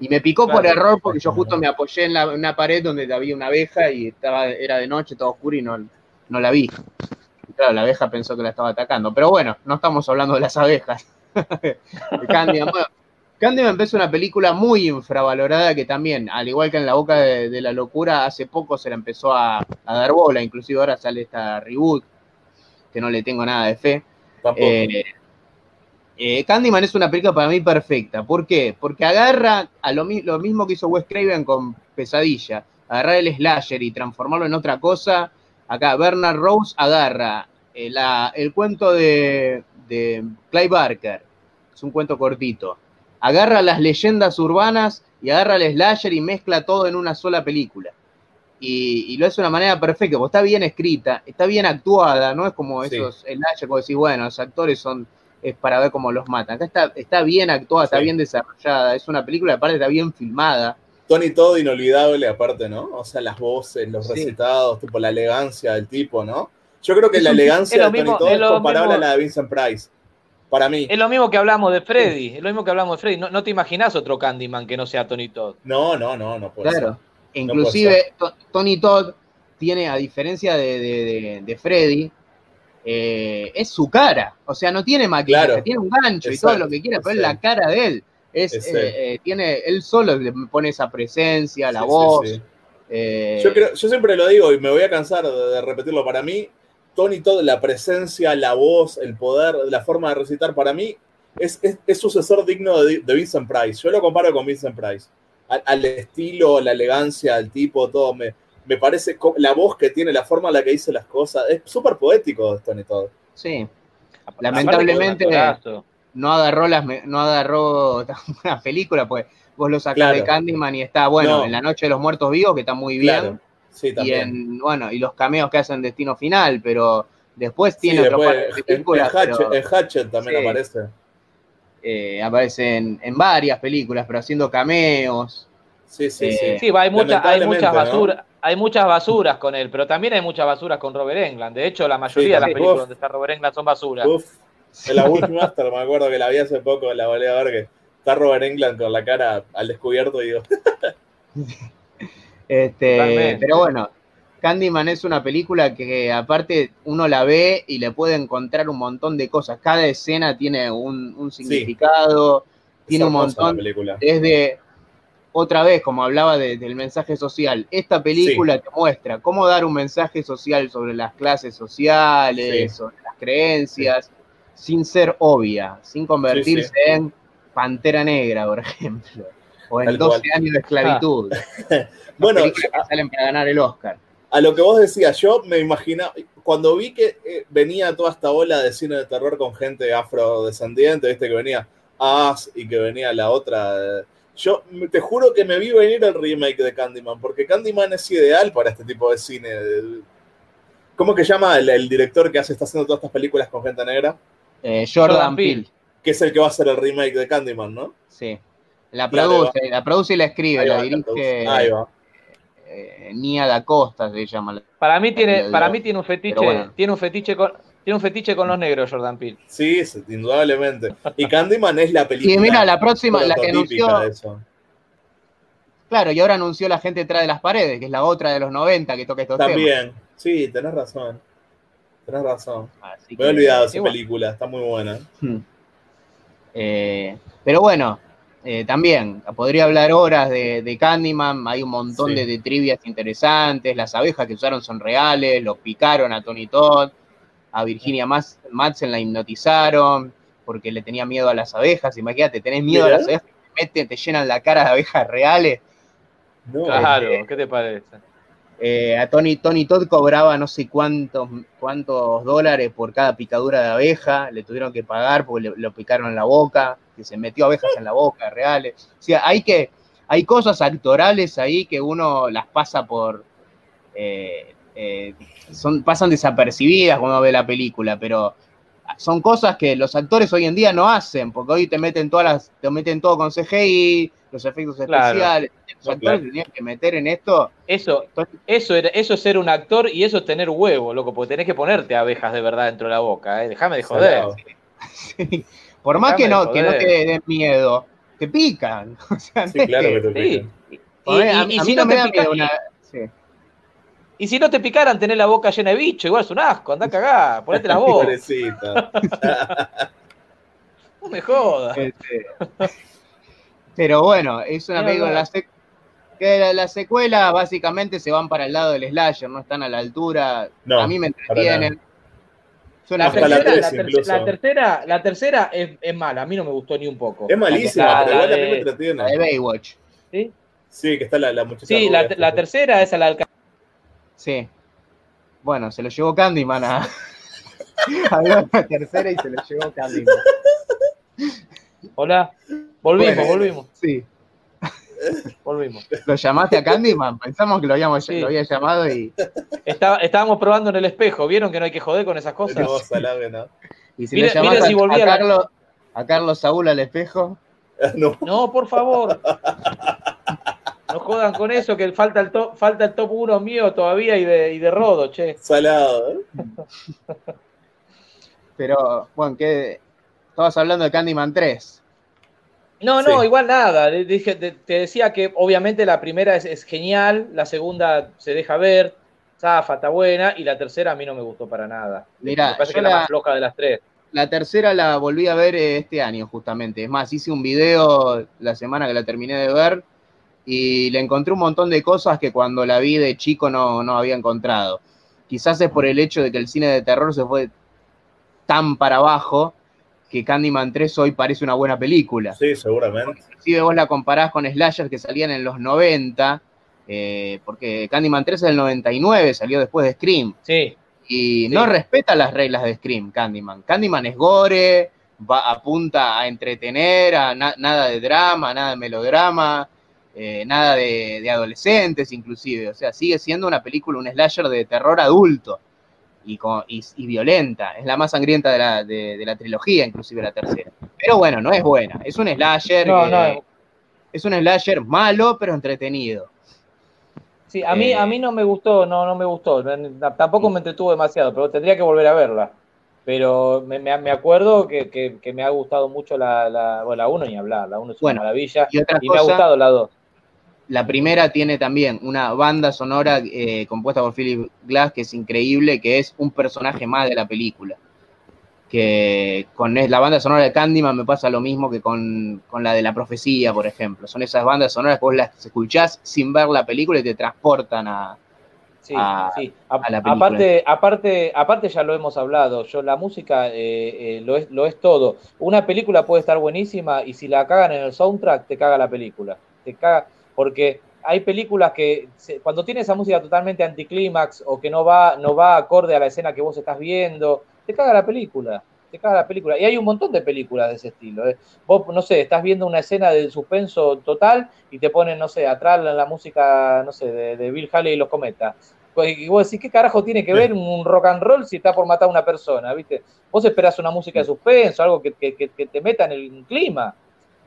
Y me picó por error porque yo justo me apoyé en, la, una pared donde había una abeja y estaba, era de noche, todo oscuro y no, no la vi claro, la abeja pensó que la estaba atacando. Pero bueno, no estamos hablando de las abejas. Candyman. Bueno, Candyman es una película muy infravalorada que también, al igual que en La Boca de, la Locura, hace poco se la empezó a, dar bola. Inclusive ahora sale esta reboot, que no le tengo nada de fe. Eh, eh, Candyman es una película para mí perfecta. ¿Por qué? Porque agarra a lo, lo mismo que hizo Wes Craven con Pesadilla agarrar el slasher y transformarlo en otra cosa. Acá Bernard Rose agarra eh, el cuento de, de Clay Barker, es un cuento cortito. Agarra las leyendas urbanas y agarra el slasher y mezcla todo en una sola película. Y, lo hace de una manera perfecta, porque está bien escrita, está bien actuada, no es como esos slasher, como decir, bueno, los actores son es para ver cómo los matan. Acá está, está bien actuada, está bien desarrollada, es una película, aparte está bien filmada. Tony todo inolvidable, aparte, ¿no? O sea, las voces, los recitados, tipo la elegancia del tipo, ¿no? Yo creo que la elegancia de Tony Todd es, comparable a la de Vincent Price. Para mí. Es lo mismo que hablamos de Freddy. Es lo mismo que hablamos de Freddy. No, te imaginas otro Candyman que no sea Tony Todd. No, no, no, no puede claro. Inclusive Tony Todd tiene, a diferencia de, Freddy, eh, es su cara. O sea, no tiene maquillaje, tiene un gancho y todo lo que quiera, pero es la cara de él. Es, eh, eh, tiene, él solo le pone esa presencia, la voz. yo, creo, yo siempre lo digo y me voy a cansar de repetirlo. Para mí, Tony Todd, la presencia, la voz, el poder, la forma de recitar, para mí es, sucesor digno de, Vincent Price. Yo lo comparo con Vincent Price. Al, estilo, la elegancia, el tipo, todo. Me, me parece la voz que tiene, la forma en la que dice las cosas. Es súper poético Tony Todd. Sí. Lamentablemente no agarró las no agarró una película, pues vos lo sacás de Candyman y está, bueno, en La Noche de los Muertos Vivos, que está muy bien. Y en, bueno, y los cameos que hacen Destino Final, pero después tiene otro películas. En, Hatchet, también aparece. Eh, aparece en, varias películas, pero haciendo cameos. Sí, sí, sí. Eh, sí, hay, mucha, hay muchas basuras. Hay muchas basuras con él, pero también hay muchas basuras con Robert England. De hecho, la mayoría de las películas donde está Robert England son basuras. En la Bushmaster me acuerdo que la vi hace poco, la volví a ver que está Robert England con la cara al descubierto y digo. Este, pero bueno, Candyman es una película que aparte uno la ve y le puede encontrar un montón de cosas. Cada escena tiene un, significado, tiene un montón. Desde, otra vez, como hablaba del mensaje social, esta película te muestra cómo dar un mensaje social sobre las clases sociales, sobre las creencias, sin ser obvia, sin convertirse en Pantera Negra, por ejemplo, o en 12 años de esclavitud. bueno, salen para ganar el Oscar. A lo que vos decías, yo me imaginaba, cuando vi que eh, venía toda esta ola de cine de terror con gente afrodescendiente, viste que venía As y que venía la otra. Eh, yo te juro que me vi venir el remake de Candyman, porque Candyman es ideal para este tipo de cine. ¿Cómo que llama el, director que hace, está haciendo todas estas películas con gente negra? Eh, Jordan, Peele. Que es el que va a hacer el remake de Candyman, ¿no? Sí. La produce, la produce y la escribe, la dirige. Ahí va. Eh, Nia da Costa se llama. Para mí tiene, para mí tiene un fetiche, tiene un fetiche con, tiene un fetiche con los negros, Jordan Peele. Sí, indudablemente. Y Candyman es la película. Y mira, la próxima, la que anunció. Claro, y ahora anunció La gente detrás de las paredes, que es la otra de los 90 que toca estos También, sí, tenés razón. Tenés razón. Me he olvidado esa película, está muy buena. Hmm. Eh, pero bueno, eh, también, podría hablar horas de, Candyman, hay un montón de, trivias interesantes, las abejas que usaron son reales, lo picaron a Tony Todd, a Virginia Madsen la hipnotizaron porque le tenía miedo a las abejas, imagínate, tenés miedo a las abejas, te, meten, te llenan la cara de abejas reales. claro, este, ¿qué te parece? Eh, a Tony, Tony Todd cobraba no sé cuántos, cuántos dólares por cada picadura de abeja, le tuvieron que pagar porque le, lo picaron en la boca, que se metió abejas en la boca, reales. O sea, hay que, hay cosas actorales ahí que uno las pasa por, eh, eh, son, pasan desapercibidas cuando ve la película, pero son cosas que los actores hoy en día no hacen, porque hoy te meten todas las, te meten todo con CGI, los efectos especiales. Los actores tenían que meter en esto. Eso, eso, eso es ser un actor y eso es tener huevo, loco, porque tenés que ponerte abejas de verdad dentro de la boca, ¿eh? déjame de joder. Por más que no, que no te den miedo, te pican. sí, claro que, te pican. Y, si no, me da miedo una. Y si no te picaran, tenés la boca llena de bicho, igual es un asco, anda a cagar, ponete la boca. no me jodas. Este, pero bueno, es una película. La, que la, secuela básicamente se van para el lado del slasher, no están a la altura. a mí me entretienen. La tercera, la, tercera, es, mala, a mí no me gustó ni un poco. Es malísima, pero igual a mí me entretiene. La de Baywatch. ¿Sí? Sí, que está la, la muchacha. Sí, la, la, tercera es la alcaldesa. Sí. Bueno, se lo llevó Candyman a, a la tercera y se lo llevó Candyman. Hola, volvimos, volvimos. Sí. Volvimos. ¿Lo llamaste a Candyman? Pensamos que lo, habíamos, lo había llamado y. estábamos probando en el espejo, ¿vieron que no hay que joder con esas cosas? No, ¿no? Y si le llamaste a, Carlos, a Carlos Saúl al espejo. No. no, por favor. No jodan con eso, que falta el top, falta el top 1 mío todavía y de, y de Rodo, che. Salado, ¿eh? Pero, bueno, ¿qué? Estabas hablando de Candyman 3. No, no, igual nada. Dije, te, decía que obviamente la primera es, genial, la segunda se deja ver, zafa, está buena, y la tercera a mí no me gustó para nada. Mira, me parece que la, la más floja de las tres. La tercera la volví a ver este año, justamente. Es más, hice un video la semana que la terminé de ver y le encontré un montón de cosas que cuando la vi de chico no, no había encontrado. Quizás es por el hecho de que el cine de terror se fue tan para abajo que Candyman 3 hoy parece una buena película. Sí, seguramente. Si vos la comparás con slashers que salían en los 90, eh, porque Candyman 3 es del 99, salió después de Scream. Sí. Y no respeta las reglas de Scream, Candyman. Candyman es gore, va, apunta a entretener, a nada de drama, nada de melodrama. Eh, nada de, adolescentes inclusive, o sea, sigue siendo una película, un slasher de terror adulto y, y, violenta, es la más sangrienta de la, de, la, trilogía, inclusive la tercera. Pero bueno, no es buena, es un slasher, es un slasher malo pero entretenido. Sí, a mí, a mí no me gustó, no, no me gustó, tampoco me entretuvo demasiado, pero tendría que volver a verla pero me, me, acuerdo que, que, me ha gustado mucho la, la, bueno, la 1 ni hablar, la 1 es una maravilla y, y me ha gustado la 2. La primera tiene también una banda sonora eh, compuesta por Philip Glass que es increíble, que es un personaje más de la película. Que con la banda sonora de Candyman me pasa lo mismo que con, la de la profecía, por ejemplo. Son esas bandas sonoras que vos las escuchás sin ver la película y te transportan a, Sí, sí. aparte, aparte, aparte ya lo hemos hablado. Yo la música eh, eh, lo, es, lo es todo. Una película puede estar buenísima y si la cagan en el soundtrack te caga la película. Te caga porque hay películas que cuando tiene esa música totalmente anticlímax o que no va, no va acorde a la escena que vos estás viendo, te caga la película, te caga la película. Y hay un montón de películas de ese estilo. ¿eh? Vos, no sé, estás viendo una escena de suspenso total y te ponen, no sé, atrás la, música, no sé, de, Bill Haley y los cometas. Pues, y vos decís, ¿qué carajo tiene que ver un rock and roll si está por matar a una persona? ¿Viste? Vos esperás una música de suspenso, algo que, que, que te meta en el clima.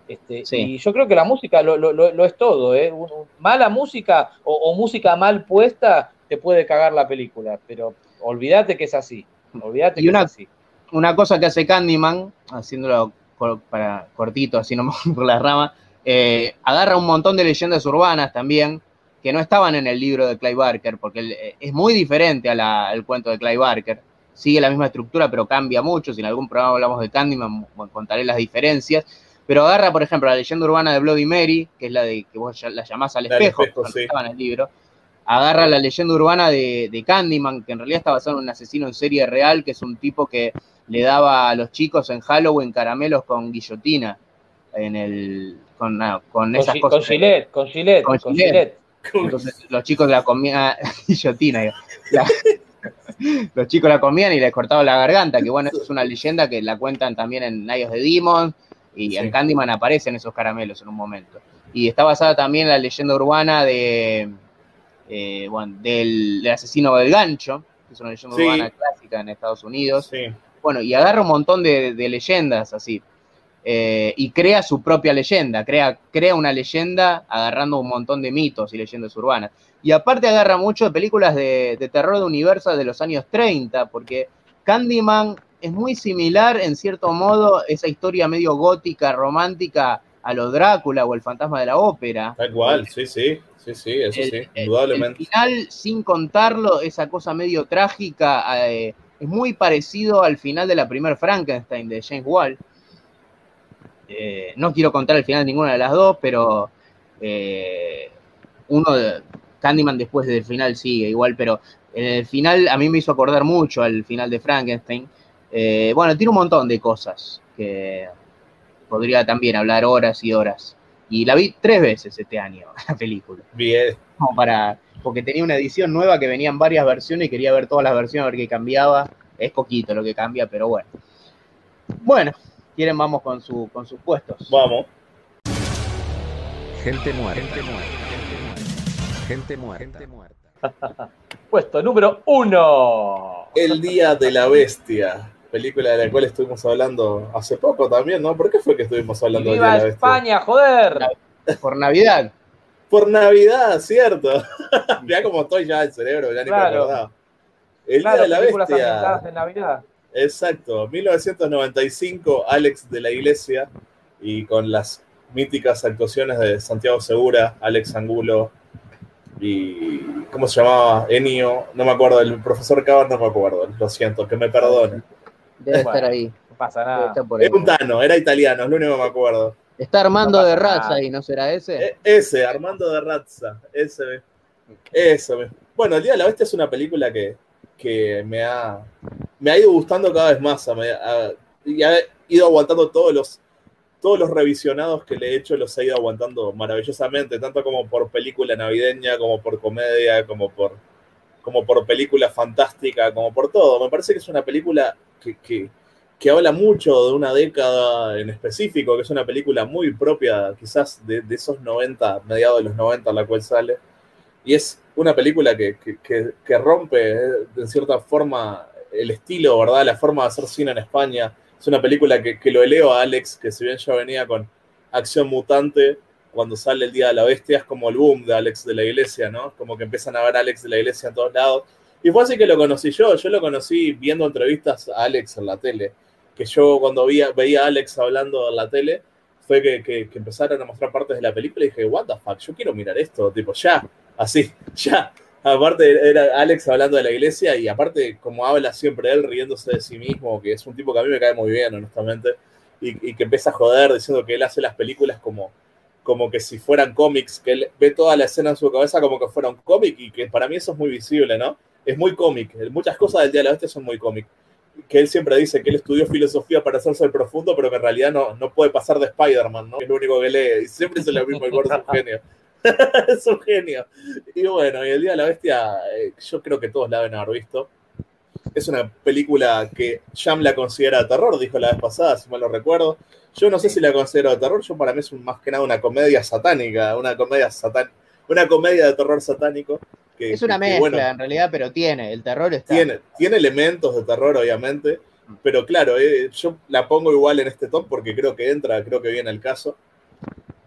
Este, Y yo creo que la música lo, es todo. ¿eh? Mala música o, música mal puesta te puede cagar la película, pero olvídate que es así. Olvídate que una, es así. Una cosa que hace Candyman, haciéndolo para cortito, así nomás por la rama, eh, agarra un montón de leyendas urbanas también que no estaban en el libro de Clay Barker, porque eh, es muy diferente al cuento de Clay Barker. Sigue la misma estructura, pero cambia mucho. Si en algún programa hablamos de Candyman, contaré las diferencias pero agarra, por ejemplo, la leyenda urbana de Bloody Mary, que es la de que vos la llamás al espejo, que estaba en el libro. Agarra la leyenda urbana de, Candyman, que en realidad está basado en un asesino en serie real, que es un tipo que le daba a los chicos en Halloween caramelos con guillotina. En el, con, con esas cosas. Con Gillette, con Gillette, con, Gillette. Entonces los chicos la comían, guillotina, los chicos la comían y les cortaban la garganta, que bueno, eso es una leyenda que la cuentan también en Night of the Y en Candyman aparecen esos caramelos en un momento. Y está basada también en la leyenda urbana de, eh, bueno, del, asesino del gancho, que es una leyenda urbana clásica en Estados Unidos. Bueno, y agarra un montón de, leyendas así. Eh, y crea su propia leyenda, crea, crea una leyenda agarrando un montón de mitos y leyendas urbanas. Y aparte agarra mucho de películas de, de terror de Universal de los años 30, porque Candyman es muy similar, en cierto modo, esa historia medio gótica, romántica, a lo Drácula o el fantasma de la ópera. Tal cual, sí, sí, sí, sí, eso sí, indudablemente. El final, sin contarlo, esa cosa medio trágica, eh, es muy parecido al final de la primer Frankenstein de James Wall. Eh, no quiero contar el final de ninguna de las dos, pero eh, uno de Candyman después del final sigue igual, pero en el final a mí me hizo acordar mucho al final de Frankenstein. Eh, bueno, tiene un montón de cosas que podría también hablar horas y horas. Y la vi tres veces este año, la película. Bien. Como para, porque tenía una edición nueva que venían varias versiones y quería ver todas las versiones, a ver qué cambiaba. Es poquito lo que cambia, pero bueno. Bueno, quieren vamos con, su, con sus puestos. Vamos. Gente muerta. Gente muerta. Gente muerta. Gente muerta. Puesto número uno. El Día de la Bestia película de la cual estuvimos hablando hace poco también, ¿no? ¿Por qué fue que estuvimos hablando de la España, joder! Por Navidad. Por Navidad, cierto. ya como estoy ya el cerebro, ya ni me acordaba. El Día de la Bestia. De Navidad. Exacto, 1995, Alex de la Iglesia y con las míticas actuaciones de Santiago Segura, Alex Angulo y ¿cómo se llamaba? Enio, no me acuerdo, el profesor Cabas no me acuerdo, lo siento, que me perdone. Debe estar ahí. No pasa nada. Es un Tano, era italiano, es lo único que me acuerdo. Está Armando de Razza ahí, ¿no será ese? E, ese, Armando de Razza, ese. Eso. Bueno, El Día de la Bestia es una película que, que me, ha, me ha ido gustando cada vez más. y ha ido aguantando todos los, todos los revisionados que le he hecho, los he ido aguantando maravillosamente, tanto como por película navideña, como por comedia, como por, como por película fantástica, como por todo. Me parece que es una película que, habla mucho de una década en específico, que es una película muy propia quizás de, esos 90, mediados de los 90 la cual sale. Y es una película que, rompe eh, de cierta forma el estilo, ¿verdad? La forma de hacer cine en España. Es una película que, lo eleva a Alex, que si bien ya venía con acción mutante, cuando sale el Día de la Bestia es como el boom de Alex de la Iglesia, ¿no? Como que empiezan a ver Alex de la Iglesia en todos lados. Y fue así que lo conocí yo. Yo lo conocí viendo entrevistas a Alex en la tele. Que yo cuando veía, veía a Alex hablando en la tele, fue que, empezaron a mostrar partes de la película y dije, what the fuck, yo quiero mirar esto, tipo, ya, así, ya. Aparte era Alex hablando de la iglesia y aparte como habla siempre él riéndose de sí mismo, que es un tipo que a mí me cae muy bien, honestamente, y, y que empieza a joder diciendo que él hace las películas como, como que si fueran cómics, que él ve toda la escena en su cabeza como que fuera un cómic y que para mí eso es muy visible, ¿no? Es muy cómic. Muchas cosas del Día de la Bestia son muy cómic. Que él siempre dice que él estudió filosofía para hacerse el profundo, pero que en realidad no, no puede pasar de Spider-Man, ¿no? Es lo único que lee. Y siempre es lo mismo, el gordo es un genio. es un genio. Y bueno, y el Día de la Bestia, eh, yo creo que todos la deben haber visto. Es una película que Jam la considera de terror, dijo la vez pasada, si mal lo recuerdo. Yo no sé si la considero de terror, yo para mí es más que nada una comedia satánica, una comedia satán una comedia de terror satánico es una mezcla en realidad, pero tiene, el terror está. Tiene, tiene elementos de terror, obviamente, pero claro, eh, yo la pongo igual en este top porque creo que entra, creo que viene el caso.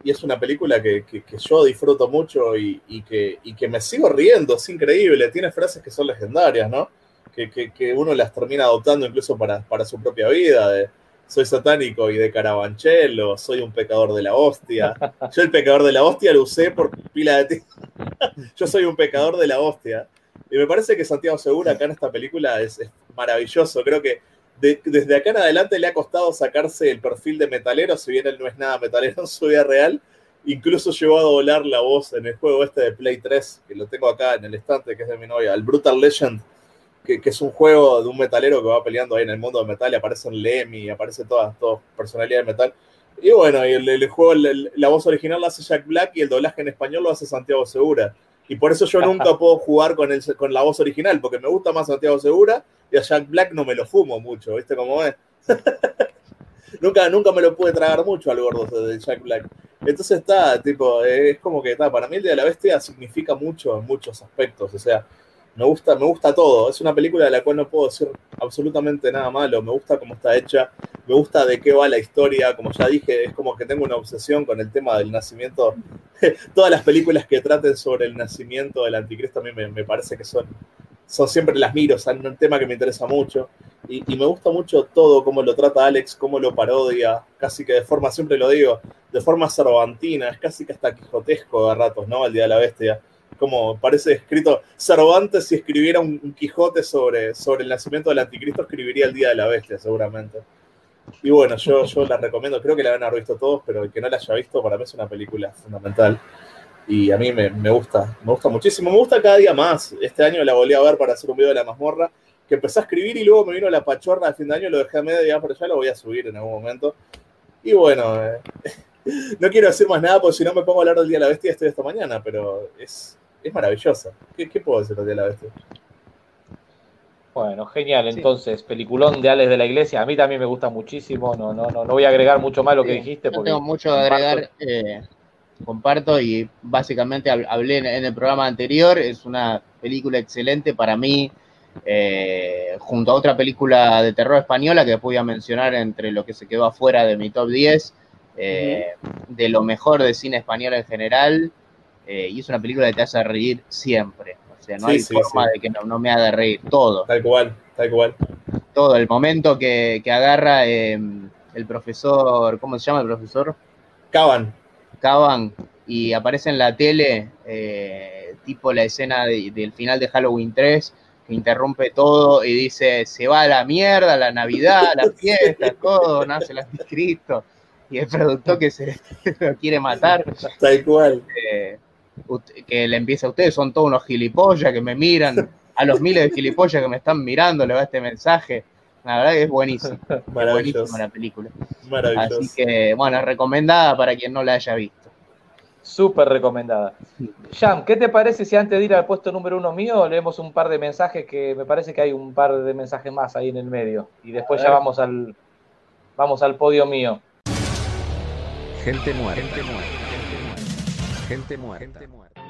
Y es una película que, yo disfruto mucho y, que, que me sigo riendo, es increíble. Tiene frases que son legendarias, ¿no? Que, uno las termina adoptando incluso para, para su propia vida. De, soy satánico y de Carabanchelo, soy un pecador de la hostia. Yo el pecador de la hostia lo usé por pila de Yo soy un pecador de la hostia. Y me parece que Santiago Segura acá en esta película es, maravilloso. Creo que desde acá en adelante le ha costado sacarse el perfil de metalero, si bien él no es nada metalero en su vida real. Incluso llegó a doblar la voz en el juego este de Play 3, que lo tengo acá en el estante, que es de mi novia, el Brutal Legend que, es un juego de un metalero que va peleando ahí en el mundo de metal y aparecen Lemmy, aparece todas, todas personalidades de metal. Y bueno, y el, juego, la voz original la hace Jack Black y el doblaje en español lo hace Santiago Segura. Y por eso yo nunca puedo jugar con, el, con la voz original, porque me gusta más Santiago Segura y a Jack Black no me lo fumo mucho, ¿viste cómo es? nunca, nunca me lo pude tragar mucho al gordo de Jack Black. Entonces está, tipo, es como que está, para mí el Día de la Bestia significa mucho en muchos aspectos, o sea, me gusta, me gusta todo. Es una película de la cual no puedo decir absolutamente nada malo. Me gusta cómo está hecha, me gusta de qué va la historia. Como ya dije, es como que tengo una obsesión con el tema del nacimiento. Todas las películas que traten sobre el nacimiento del anticristo a mí me, parece que son, son siempre las miro. es un tema que me interesa mucho. Y, me gusta mucho todo, cómo lo trata Alex, cómo lo parodia, casi que de forma, siempre lo digo, de forma cervantina, es casi que hasta quijotesco de ratos, ¿no? El Día de la Bestia como parece escrito, Cervantes si escribiera un, Quijote sobre, sobre el nacimiento del anticristo, escribiría el Día de la Bestia, seguramente. Y bueno, yo, yo la recomiendo, creo que la van a visto todos, pero el que no la haya visto, para mí es una película fundamental. Y a mí me, gusta, me gusta muchísimo, me gusta cada día más. Este año la volví a ver para hacer un video de la mazmorra, que empecé a escribir y luego me vino la pachorra de fin de año, lo dejé a media, pero ya lo voy a subir en algún momento. Y bueno, eh, no quiero decir más nada porque si no me pongo a hablar del Día de la Bestia estoy esta mañana, pero es, es maravillosa. ¿Qué, ¿Qué, puedo decir de la Bestia? Bueno, genial. Entonces, peliculón de Alex de la Iglesia. A mí también me gusta muchísimo. No, no, no, no voy a agregar mucho más lo que dijiste. Porque no tengo mucho que agregar. Eh, comparto y básicamente hablé en el programa anterior. Es una película excelente para mí. Eh, junto a otra película de terror española que voy a mencionar entre lo que se quedó afuera de mi top 10, eh, de lo mejor de cine español en general, y es una película que te hace reír siempre no hay forma de que no, me haga reír. Todo. Tal cual, tal cual. Todo. El momento que, agarra em, el profesor, ¿cómo se llama el profesor? Caban. Caban, y aparece en la tele, eh, tipo la escena del final de Halloween 3, que interrumpe todo y dice, se va a la mierda, la Navidad, la fiesta, todo, nace el anticristo. Y el productor que se lo quiere matar. Tal cual. Eh, que le empieza a ustedes, son todos unos gilipollas que me miran, a los miles de gilipollas que me están mirando, le va este mensaje. La verdad que es buenísimo. Buenísima la película. Así que, bueno, recomendada para quien no la haya visto. Súper recomendada. Jam, ¿qué te parece si antes de ir al puesto número uno mío leemos un par de mensajes que me parece que hay un par de mensajes más ahí en el medio? Y después ya vamos al, vamos al podio mío. Gente muerta. Gente muerta. Gente muerta. Gente muerta.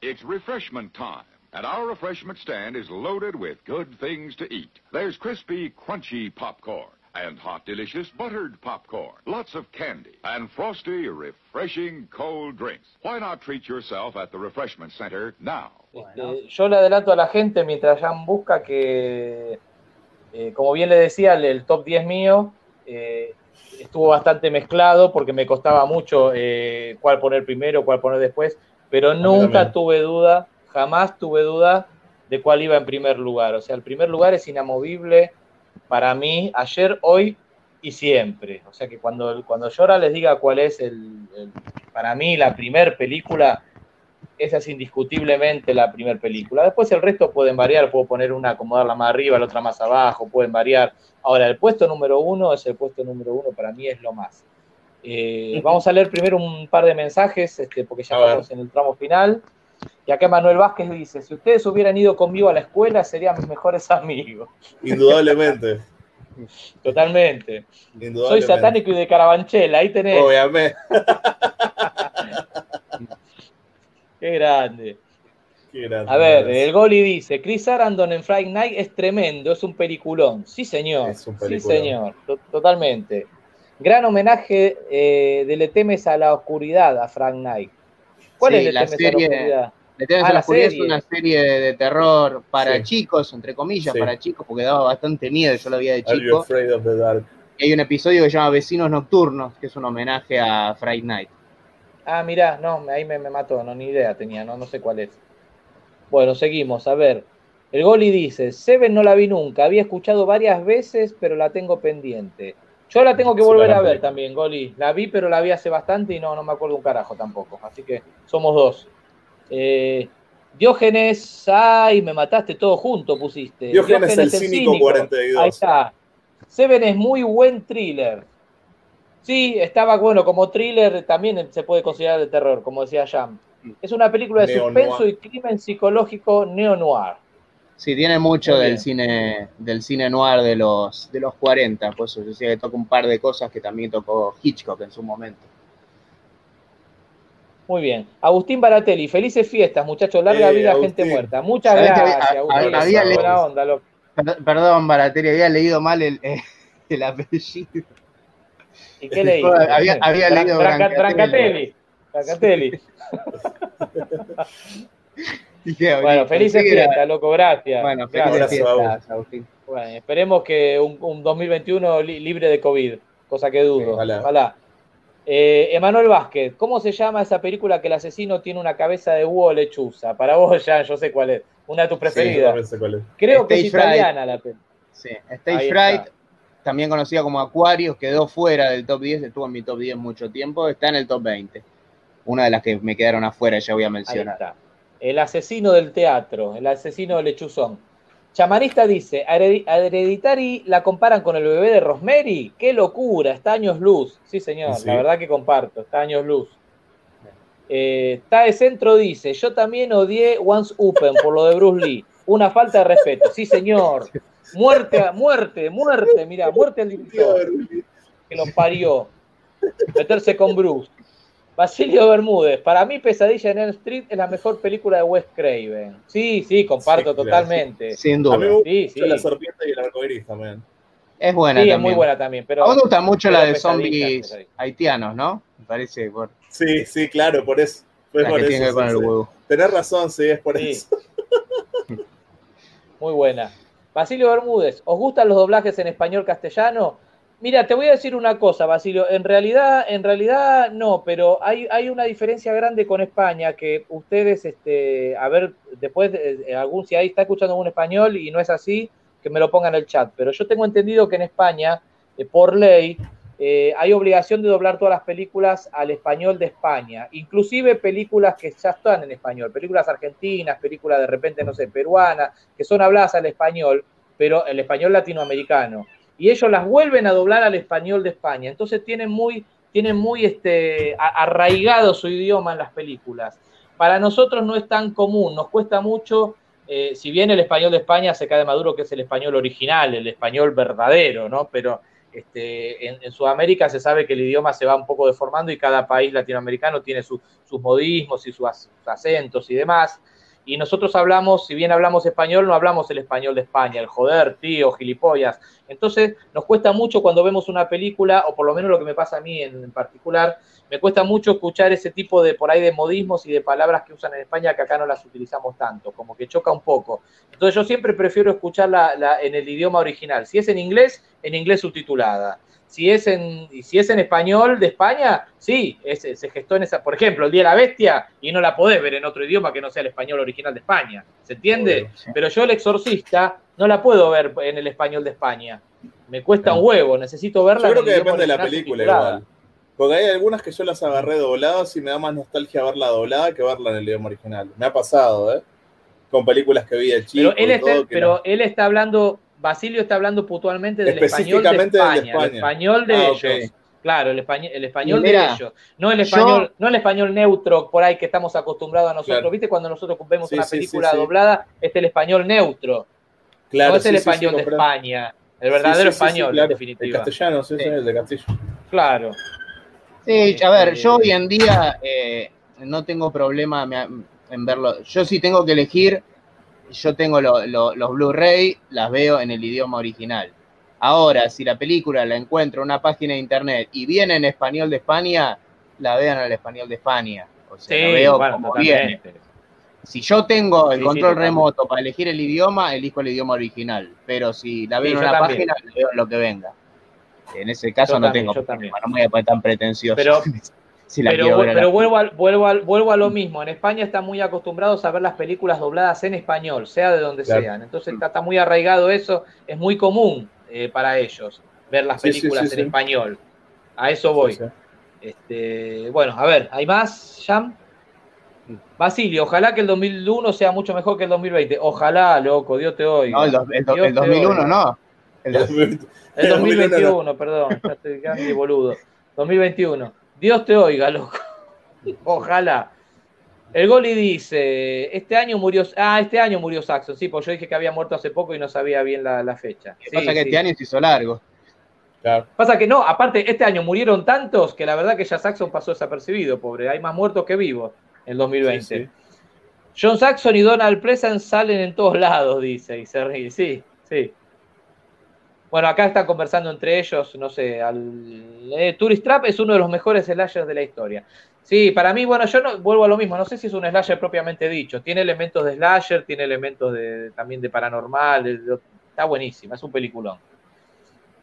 It's refreshment time, and our refreshment stand is loaded with good things to eat. There's crispy, crunchy popcorn and hot, delicious buttered popcorn, lots of candy, and frosty, refreshing cold drinks. Why not treat yourself at the Refreshment Center now? Este, yo le adelanto a la gente mientras Jan busca que, eh, como bien le decía, el, top 10 mío eh, estuvo bastante mezclado porque me costaba mucho eh, cuál poner primero, cuál poner después, pero nunca tuve duda, jamás tuve duda de cuál iba en primer lugar. O sea, el primer lugar es inamovible para mí, ayer, hoy y siempre. O sea que cuando, cuando ahora les diga cuál es el, para mí la primer película, esa es indiscutiblemente la primer película. Después el resto pueden variar, puedo poner una, acomodarla más arriba, la otra más abajo, pueden variar. Ahora, el puesto número uno es el puesto número uno, para mí es lo más. Eh, vamos a leer primero un par de mensajes, este, porque ya estamos en el tramo final. Y acá Manuel Vázquez dice, si ustedes hubieran ido conmigo a la escuela, serían mis mejores amigos. Indudablemente. Totalmente. Soy satánico y de Carabanchela, ahí tenés. Obviamente. Qué grande. Qué grande. A ver, el Goli dice, Chris Arandon en Friday Night es tremendo, es un peliculón. Sí, señor. Sí, señor. Totalmente. Gran homenaje eh, de Le temes a la oscuridad a Frank Knight. ¿Cuál es la serie? A la es una serie de terror para chicos, entre comillas, para chicos, porque daba bastante miedo, yo lo había de chico. Y hay un episodio que se llama Vecinos Nocturnos, que es un homenaje a Friday Night. Ah, mirá, no, ahí me, mató, no, ni idea tenía, no, no sé cuál es. Bueno, seguimos, a ver. El Goli dice, Seven no la vi nunca, había escuchado varias veces, pero la tengo pendiente. Yo la tengo que volver a ver también, Goli. La vi, pero la vi hace bastante y no, no me acuerdo un carajo tampoco. Así que somos dos. Eh, Diógenes, ay, me mataste todo junto, pusiste. Diógenes, el, cínico, 42. Ahí está. Seven es muy buen thriller. Sí, estaba bueno, como thriller también se puede considerar de terror, como decía Jam. Es una película de suspenso y crimen psicológico neo-noir. Sí, tiene mucho del cine, del cine noir de los, de los 40, por eso decía que toca un par de cosas que también tocó Hitchcock en su momento. Muy bien. Agustín Baratelli, felices fiestas, muchachos. Larga vida, gente muerta. Muchas gracias, Agustín. Había leído, onda, Perdón, Baratelli, había leído mal el, el apellido. ¿Y qué leí? Había, había leído Brancatelli. Brancatelli. bueno, felices fiestas, loco, gracias. Bueno, felices fiestas, Agustín. Bueno, esperemos que un, 2021 libre de COVID, cosa que dudo. ojalá. Eh, Emanuel Vázquez, ¿cómo se llama esa película que el asesino tiene una cabeza de búho lechuza? Para vos, ya, yo sé cuál es. Una de tus preferidas. Sí, cuál es. Creo que es italiana la película. Sí, Stage Fright, también conocida como Aquarius, quedó fuera del top 10, estuvo en mi top 10 mucho tiempo, está en el top 20. una de las que me quedaron afuera, ya voy a mencionar. El asesino del teatro, el asesino de lechuzón. Chamarista dice, a Hereditary la comparan con el bebé de Rosemary. ¡Qué locura! Está años luz. Sí, señor, la verdad que comparto, está años luz. Eh, Tae Centro dice, yo también odié Once Open por lo de Bruce Lee. Una falta de respeto. Sí, señor. Muerte, muerte, muerte, mira, muerte al director que lo parió. Meterse con Bruce. Basilio Bermúdez, para mí Pesadilla en el Street es la mejor película de Wes Craven. Sí, sí, comparto totalmente. Sin duda. sí, sí. La serpiente y el arcoiris también. Es buena. Sí, es muy buena también. Pero, a mí me gusta mucho la de zombies haitianos, ¿no? Me parece. Sí, sí, claro, por eso. Pues por eso Tenés razón, sí, es por eso. muy buena. Basilio Bermúdez, ¿os gustan los doblajes en español castellano? Mira, te voy a decir una cosa, Basilio. En realidad, en realidad no, pero hay, hay una diferencia grande con España que ustedes, este, a ver, después, de, algún, si ahí está escuchando un español y no es así, que me lo pongan en el chat. Pero yo tengo entendido que en España, eh, por ley, eh, hay obligación de doblar todas las películas al español de España, inclusive películas que ya están en español, películas argentinas, películas de repente, no sé, peruanas, que son habladas al español, pero el español latinoamericano y ellos las vuelven a doblar al español de España. Entonces tienen muy, tienen muy este, arraigado su idioma en las películas. Para nosotros no es tan común, nos cuesta mucho, eh, si bien el español de España se cae de maduro, que es el español original, el español verdadero, ¿no? Pero este, en, Sudamérica se sabe que el idioma se va un poco deformando y cada país latinoamericano tiene sus modismos y sus acentos y demás y nosotros hablamos, si bien hablamos español, no hablamos el español de España, el joder, tío, gilipollas. Entonces nos cuesta mucho cuando vemos una película, o por lo menos lo que me pasa a mí en, particular, me cuesta mucho escuchar ese tipo de por ahí de modismos y de palabras que usan en España que acá no las utilizamos tanto, como que choca un poco. Entonces yo siempre prefiero escucharla en el idioma original. Si es en inglés, en inglés subtitulada si es en, si es en español de España, sí, se gestó en esa, por ejemplo, el Día de la Bestia, y no la podés ver en otro idioma que no sea el español original de España, ¿se entiende? Pero yo el exorcista no la puedo ver en el español de España. Me cuesta un huevo, necesito verla. Yo creo que depende de la película igual. Porque hay algunas que yo las agarré dobladas y me da más nostalgia verla doblada que verla en el idioma original. Me ha pasado, ¿eh? Con películas que vi de chico. Pero él, pero él está hablando Basilio está hablando puntualmente del español de España, el español de ah, ellos. Claro, el español, el español de ellos. No el español, no el español neutro por ahí que estamos acostumbrados a nosotros. ¿Viste cuando nosotros vemos una película doblada? Es el español neutro. Claro, no es el español de España. El verdadero español, en definitiva. El castellano, sí, el de Castillo. Claro. Sí, a ver, yo hoy en día eh, no tengo problema en verlo. Yo sí tengo que elegir yo tengo los Blu-ray, las veo en el idioma original. Ahora, si la película la encuentro en una página de internet y viene en español de España, la vean en el español de España. O sea, la veo como viene. Si yo tengo el control remoto para elegir el idioma, elijo el idioma original. Pero si la veo en una página, la veo lo que venga. En ese caso no tengo problema, no me voy a poner tan pretencioso. Pero pero, vuelvo, a, vuelvo, vuelvo a lo mismo. En España están muy acostumbrados a ver las películas dobladas en español, sea de donde sean. Entonces está, muy arraigado eso. Es muy común eh, para ellos ver las películas en español. A eso voy. Este, bueno, a ver, ¿hay más, Jam? Basilio, ojalá que el 2001 sea mucho mejor que el 2020. Ojalá, loco, Dios te oiga. No, el, 2001 no. El, 2021, perdón, ya estoy quedando boludo. 2021. Dios te oiga, loco. Ojalá. El Goli dice, este año murió, ah, este año murió Saxon, sí, porque yo dije que había muerto hace poco y no sabía bien la, fecha. pasa que este año se hizo largo. Pasa que no, aparte, este año murieron tantos que la verdad que ya Saxon pasó desapercibido, pobre. Hay más muertos que vivos en 2020. John Saxon y Donald Pleasant salen en todos lados, dice, y se ríe. Sí, sí. Bueno, acá están conversando entre ellos, no sé, al, eh, Tourist Trap es uno de los mejores slashers de la historia. Sí, para mí, bueno, yo no vuelvo a lo mismo, no sé si es un slasher propiamente dicho, tiene elementos de slasher, tiene elementos de, también de paranormal, está buenísima, es un peliculón.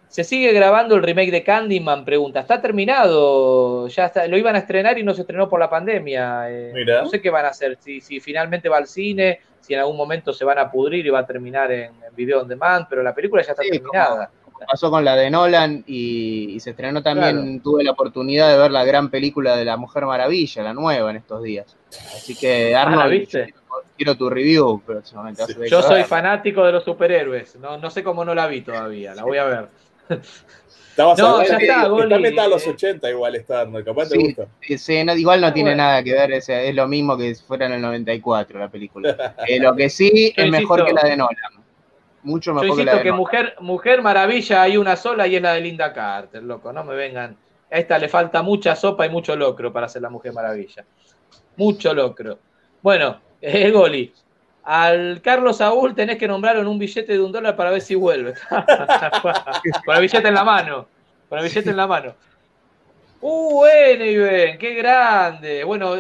¿Se sigue grabando el remake de Candyman? Pregunta. ¿Está terminado? Ya está, lo iban a estrenar y no se estrenó por la pandemia. Eh, no sé qué van a hacer. Si, si finalmente va al cine, si en algún momento se van a pudrir y va a terminar en, video on demand, pero la película ya está terminada. pasó con la de Nolan y, se estrenó también, tuve la oportunidad de ver la gran película de la Mujer Maravilla, la nueva en estos días. Así que ah, Arnold, quiero tu review próximamente. Yo soy fanático de los superhéroes, no, no sé cómo no la vi todavía, la voy a ver. No, ya está, está a los 80 eh. igual está, capaz te gusta. igual no tiene nada que ver, es, es, lo mismo que si fuera en el 94 la película. Eh, lo que sí es mejor que la de Nolan. Mucho mejor que la de que Mujer, Mujer Maravilla hay una sola y es la de Linda Carter, loco, no me vengan. A esta le falta mucha sopa y mucho locro para ser la Mujer Maravilla. Mucho locro. Bueno, el Goli, al Carlos Saúl tenés que nombrarlo en un billete de un dólar para ver si vuelve. con el billete en la mano. Con el billete en la mano. Uh, Iben, qué grande. Bueno,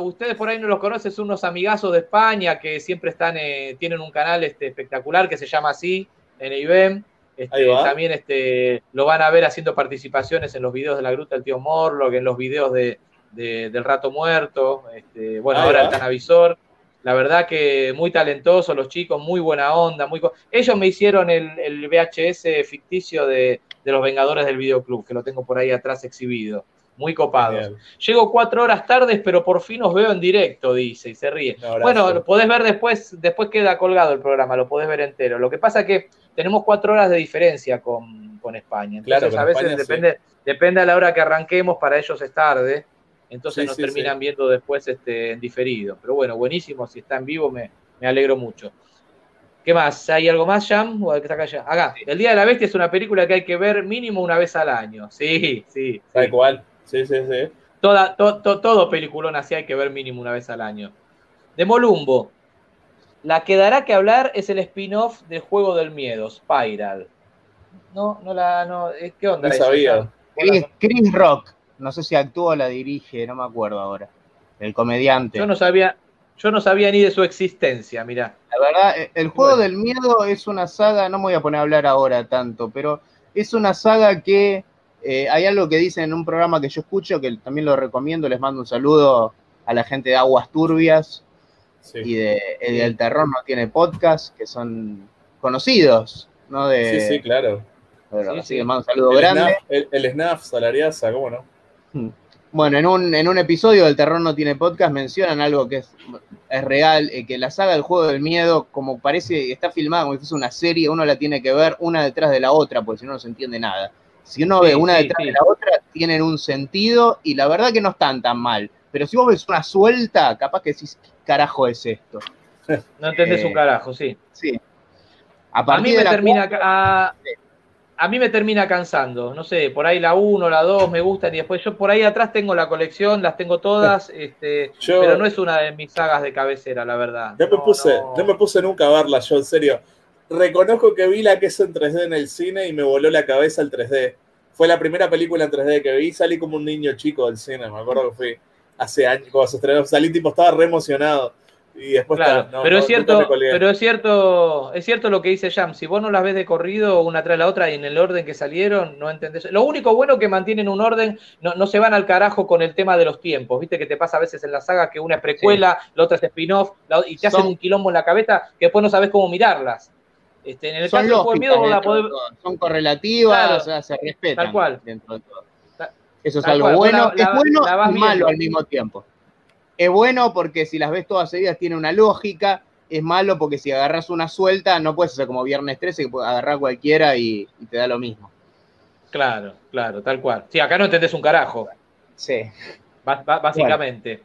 ustedes por ahí no los conocen, son unos amigazos de España que siempre están, eh, tienen un canal este, espectacular que se llama así, en. Este, también este, lo van a ver haciendo participaciones en los videos de la Gruta del Tío Morlock, en los videos de, del Rato Muerto. Este, bueno, ahora el Canavisor. La verdad que muy talentosos los chicos, muy buena onda. Muy... Ellos me hicieron el, VHS ficticio de, los Vengadores del Videoclub, que lo tengo por ahí atrás exhibido. Muy copados. Llego cuatro horas tardes, pero por fin os veo en directo, dice, y se ríe. bueno, lo podés ver después, después queda colgado el programa, lo podés ver entero. Lo que pasa es que tenemos cuatro horas de diferencia con, España. Entonces, a veces depende, depende a la hora que arranquemos, para ellos es tarde entonces nos terminan viendo después este, en diferido. Pero bueno, buenísimo, si está en vivo me, alegro mucho. ¿Qué más? ¿Hay algo más, Jam? ¿O está acá, acá, El Día de la Bestia es una película que hay que ver mínimo una vez al año. Sí, sí. Tal cual. Sí, sí, sí. Toda, todo peliculón así hay que ver mínimo una vez al año. De Molumbo. La que dará que hablar es el spin-off del Juego del Miedo, Spiral. No, no la. No, eh, ¿Qué onda? No sabía. Chris Rock no sé si actúa o la dirige, no me acuerdo ahora. El comediante. Yo no sabía, yo no sabía ni de su existencia, mirá. La verdad, eh, el juego del miedo es una saga, no me voy a poner a hablar ahora tanto, pero es una saga que eh, hay algo que dicen en un programa que yo escucho, que también lo recomiendo, les mando un saludo a la gente de Aguas Turbias y de El Terror no tiene podcast, que son conocidos, ¿no? De, sí, sí, claro. así que mando un saludo grande. el, el Snaf, Salariaza, ¿cómo no? Bueno, en un, en un episodio del Terror no tiene podcast mencionan algo que es, es real, eh, que la saga del juego del miedo, como parece, está filmada como si fuese una serie, uno la tiene que ver una detrás de la otra, porque si no no se entiende nada. Si uno ve una detrás de la otra, tienen un sentido y la verdad que no están tan mal. Pero si vos ves una suelta, capaz que decís, ¿qué carajo es esto? No entendés un carajo, sí. Sí. A, mí me termina... a, a mí me termina cansando. No sé, por ahí la 1, la 2 me gustan y después yo por ahí atrás tengo la colección, las tengo todas, este, pero no es una de mis sagas de cabecera, la verdad. No, me, puse, no. me puse nunca a verla yo, en serio. Reconozco que vi la que es en 3D en el cine y me voló la cabeza el 3D. Fue la primera película en 3D que vi, salí como un niño chico del cine, me acuerdo que fui hace años, cuando se estrenó, salí tipo, estaba re emocionado y después claro, pero es cierto, pero es cierto, es cierto lo que dice Jam, si vos no las ves de corrido una tras la otra y en el orden que salieron, no entendés. Lo único bueno que mantienen un orden, no, se van al carajo con el tema de los tiempos, viste que te pasa a veces en la saga que una es precuela, la otra es spin-off, y te hacen un quilombo en la cabeza que después no sabes cómo mirarlas. Este, en el son caso miedo la podés... Son correlativas, o sea, se respetan tal cual. dentro de todo. Eso es algo bueno, es bueno y malo al mismo tiempo. Es bueno porque si las ves todas seguidas tiene una lógica. Es malo porque si agarras una suelta, no puedes hacer como Viernes 13, que puedes agarrar cualquiera y, te da lo mismo. Claro, claro, tal cual. Sí, acá no entendés un carajo. Sí. básicamente.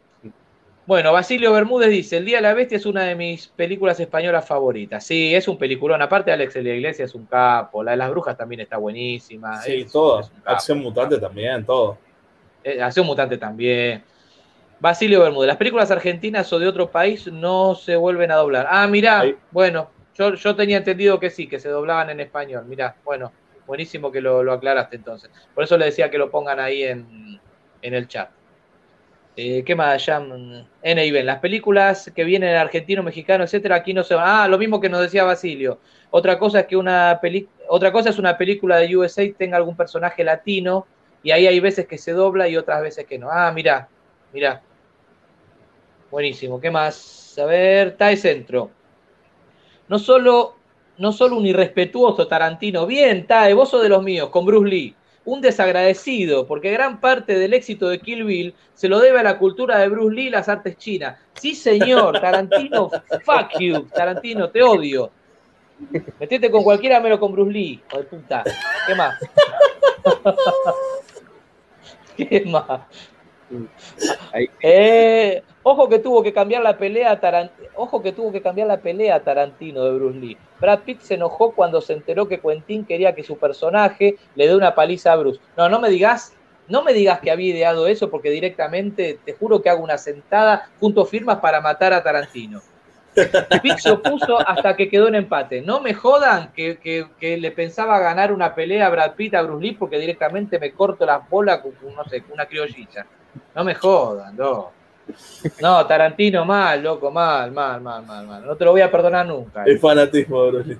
Bueno. Basilio Bermúdez dice, El Día de la Bestia es una de mis películas españolas favoritas. Sí, es un peliculón. Aparte, Alex de la Iglesia es un capo. La de las brujas también está buenísima. Sí, todo. Acción mutante también, todo. Eh, Acción mutante también. Basilio Bermúdez, las películas argentinas o de otro país no se vuelven a doblar. Ah, mirá, bueno, yo, yo, tenía entendido que sí, que se doblaban en español. Mirá, bueno, buenísimo que lo, aclaraste entonces. Por eso le decía que lo pongan ahí en, el chat. Eh, ¿Qué más, ya N y Las películas que vienen en argentino, mexicano, etcétera, aquí no se van. Ah, lo mismo que nos decía Basilio. Otra cosa es que una otra cosa es una película de USA tenga algún personaje latino y ahí hay veces que se dobla y otras veces que no. Ah, mirá, Mirá. Buenísimo. ¿Qué más? A ver, TAE Centro. No solo no solo un irrespetuoso Tarantino, bien, Tae, vos sos de los míos, con Bruce Lee, un desagradecido, porque gran parte del éxito de Kill Bill se lo debe a la cultura de Bruce Lee y las artes chinas. Sí, señor, Tarantino, fuck you, Tarantino, te odio. Metete con cualquiera menos con Bruce Lee, de puta. ¿Qué más? ¿Qué más? Eh, ojo que tuvo que cambiar la pelea Tarantino, ojo que tuvo que cambiar la pelea Tarantino de Bruce Lee. Brad Pitt se enojó cuando se enteró que Quentin quería que su personaje le dé una paliza a Bruce. No, no me digas, no me digas que había ideado eso porque directamente te juro que hago una sentada junto firmas para matar a Tarantino. Pitt se opuso hasta que quedó en empate. No me jodan que, le pensaba ganar una pelea a Brad Pitt a Bruce Lee porque directamente me corto las bolas con, no sé, una criollita. No me jodan, no. No, Tarantino mal, loco, mal, mal, mal, mal, mal. No te lo voy a perdonar nunca. El fanatismo de Bruce Lee.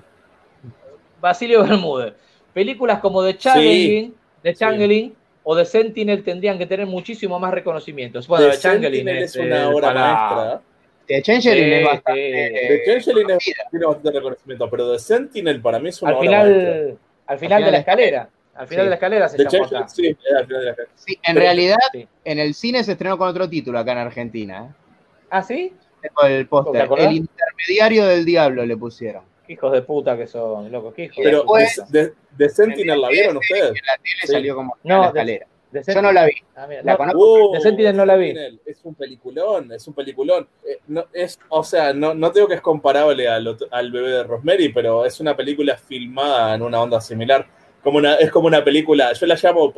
Basilio Bermúdez. Películas como The Changeling, Changeling o The Sentinel tendrían que tener muchísimo más reconocimientos. Bueno, The, Changeling es, una obra maestra. The Changeling es bastante. The Changeling tiene bastante reconocimiento, pero The Sentinel para mí es una al final, Al final de la escalera. Al final de la escalera se llama acá. Sí, al final de la escalera. Sí, en realidad, en el cine se estrenó con otro título acá en Argentina. ¿eh? ¿Ah, sí? Tengo el póster. El intermediario del diablo le pusieron. hijos de puta que son, locos. Pero de, de, Sentinel la vieron ustedes. En la tele salió como no, la escalera. Yo no la vi. Ah, la conozco. de Sentinel no la vi. Es un peliculón, es un peliculón. Eh, no, es, o sea, no, no digo que es comparable al, al bebé de Rosemary, pero es una película filmada en una onda similar. Como una, es como una película, yo la llamo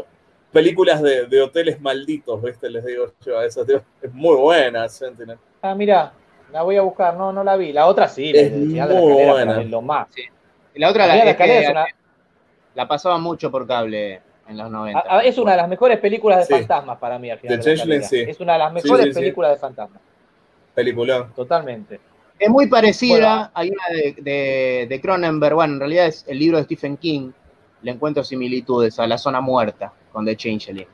películas de, de hoteles malditos, ¿viste? Les digo yo a eso, tío. Es muy buena Sentinel. Ah, mira, la voy a buscar, no, no la vi. La otra sí, es muy buena. Lo más. Sí. La otra la, la, la pasaba mucho por cable en los 90. es una de las mejores películas de fantasmas para mí al final. Es una de las mejores películas de fantasmas. Película. Totalmente. Es muy parecida, hay una de, de, Cronenberg, bueno, en realidad es el libro de Stephen King, le encuentro similitudes a La Zona Muerta con The Changeling.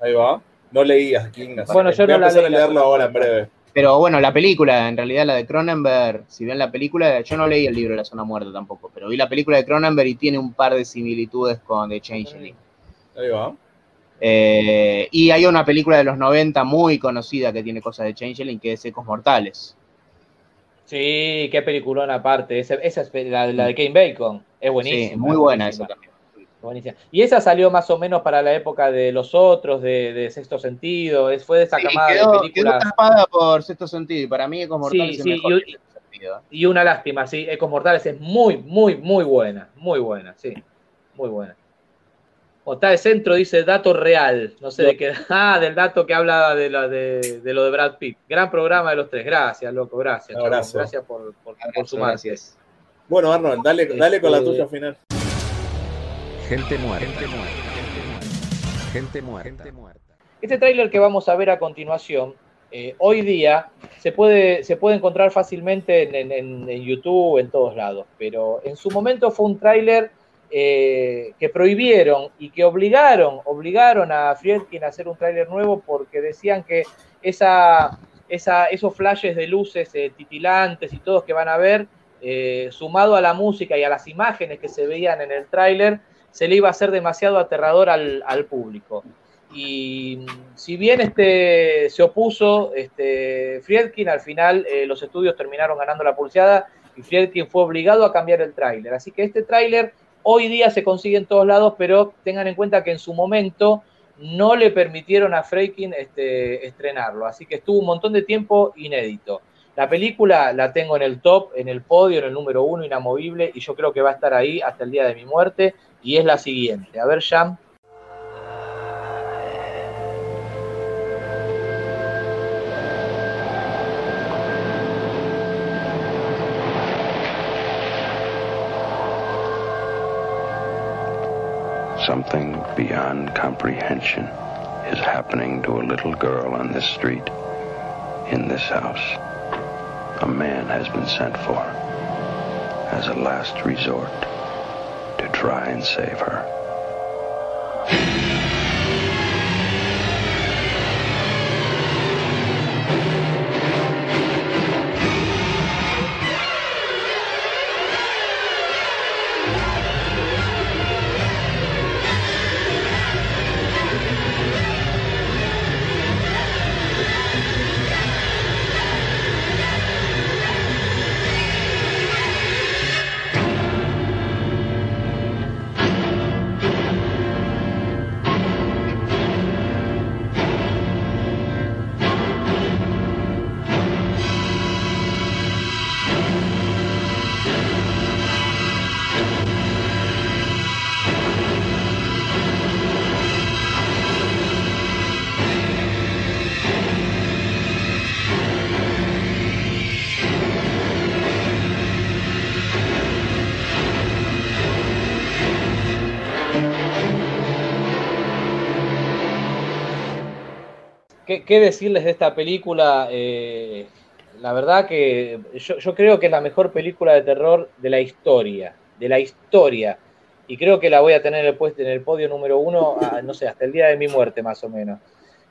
Ahí va. No leías King. Bueno, yo no la leí, a leerlo ahora en breve. Pero bueno, la película, en realidad la de Cronenberg, si ven la película, yo no leí el libro de La Zona Muerta tampoco, pero vi la película de Cronenberg y tiene un par de similitudes con The Changeling. Ahí va. Eh, y hay una película de los 90 muy conocida que tiene cosas de Changeling, que es Ecos Mortales. Sí, qué peliculón aparte. Esa, es la, de Kane Bacon. Es buenísima. Sí, muy buena esa también. Buenísima. Y esa salió más o menos para la época de Los Otros, de, Sexto Sentido. fue de esa camada de películas. Quedó por Sexto Sentido. Y para mí Ecos Mortales sí, es mejor y, sentido. y una lástima, sí. Ecos Mortales es muy, muy, muy buena. Muy buena, sí. Muy buena. O está de centro, dice dato real. No sé de qué. Ah, del dato que habla de lo de, lo de Brad Pitt. Gran programa de los tres. Gracias, loco. Gracias. Gracias por, por, por sumarse. Bueno, Arnold, dale, dale con la este, tuya final. Gente muerta. Gente muerta. Gente muerta. Gente muerta. Este tráiler que vamos a ver a continuación, eh, hoy día se puede, se puede encontrar fácilmente en, en, en, YouTube, en todos lados, pero en su momento fue un tráiler eh, que prohibieron y que obligaron, obligaron a Friedkin a hacer un tráiler nuevo porque decían que esa, esos flashes de luces eh, titilantes y todos que van a ver, eh, sumado a la música y a las imágenes que se veían en el tráiler, se le iba a hacer demasiado aterrador al, público. Y si bien este, se opuso este, Friedkin, al final los estudios terminaron ganando la pulseada y Friedkin fue obligado a cambiar el tráiler. Así que este tráiler Hoy día se consigue en todos lados, pero tengan en cuenta que en su momento no le permitieron a Freikin este, estrenarlo, así que estuvo un montón de tiempo inédito. La película la tengo en el top, en el podio, en el número uno, inamovible, y yo creo que va a estar ahí hasta el día de mi muerte, y es la siguiente. A ver, Jam. Something beyond comprehension is happening to a little girl on this street, in this house. A man has been sent for as a last resort to try and save her. ¿Qué, decirles de esta película? Eh, la verdad que yo, creo que es la mejor película de terror de la historia, de la historia. Y creo que la voy a tener en el, podio número uno, no sé, hasta el día de mi muerte más o menos.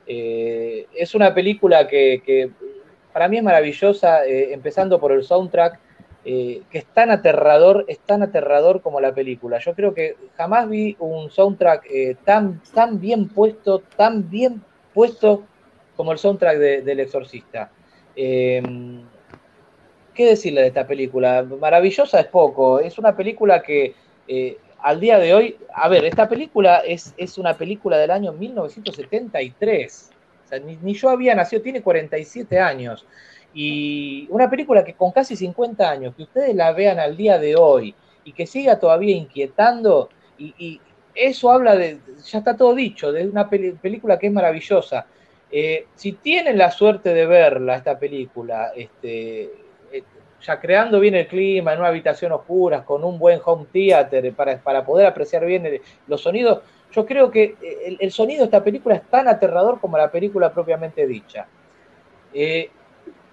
Eh, es una película que, para mí es maravillosa, eh, empezando por el soundtrack, que es tan aterrador, es tan aterrador como la película. Yo creo que jamás vi un soundtrack tan, tan bien puesto, tan bien puesto como el soundtrack del Exorcista. ¿Qué decirle de esta película? Maravillosa es poco, es una película que al día de hoy, a ver, esta película es, es una película del año 1973. O sea, ni, yo había nacido, tiene 47 años. Y una película que con casi 50 años, que ustedes la vean al día de hoy y que siga todavía inquietando, y, eso habla de, ya está todo dicho, de una película que es maravillosa. Eh, si tienen la suerte de verla, esta película, este, ya creando bien el clima, en una habitación oscura, con un buen home theater para, para poder apreciar bien los sonidos, yo creo que el, sonido de esta película es tan aterrador como la película propiamente dicha. Eh,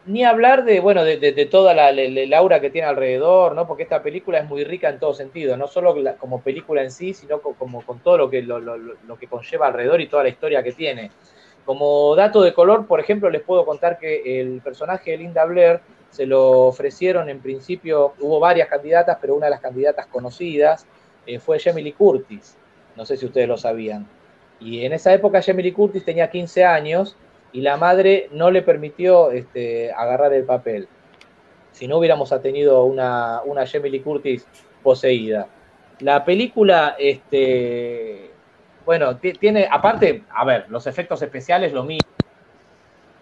ni hablar de, bueno, de, toda la, aura que tiene alrededor, ¿no? Porque esta película es muy rica en todo sentido, no solo como película en sí, sino como, con todo lo que, lo, que conlleva alrededor y toda la historia que tiene. Como dato de color, por ejemplo, les puedo contar que el personaje de Linda Blair se lo ofrecieron en principio, hubo varias candidatas, pero una de las candidatas conocidas eh, fue Jamie Curtis. No sé si ustedes lo sabían. Y en esa época Jamie Curtis tenía 15 años y la madre no le permitió este, agarrar el papel. Si no hubiéramos tenido una, una Curtis poseída. La película, este, bueno, tiene, aparte, a ver, los efectos especiales, lo mismo.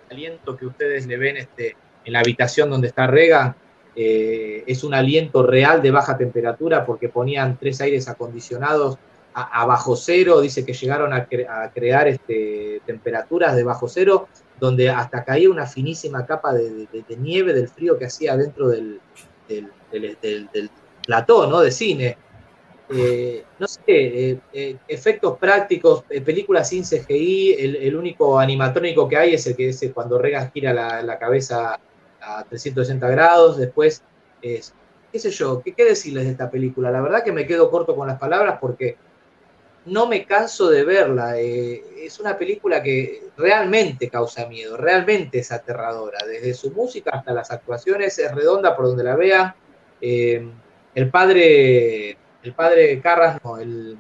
El aliento que ustedes le ven este, en la habitación donde está Reagan, eh, es un aliento real de baja temperatura porque ponían tres aires acondicionados a, bajo cero, dice que llegaron a, crear este, temperaturas de bajo cero, donde hasta caía una finísima capa de, nieve del frío que hacía dentro del, del, plató ¿no? de cine. Eh, no sé, eh, efectos prácticos, películas sin CGI, el, único animatrónico que hay es el que es cuando Reagan gira la, cabeza a 360 grados, después es, qué sé yo, ¿qué, qué decirles de esta película? La verdad que me quedo corto con las palabras porque no me canso de verla. Eh, es una película que realmente causa miedo, realmente es aterradora. Desde su música hasta las actuaciones es redonda por donde la vea. Eh, el padre, el padre Carras, no, el,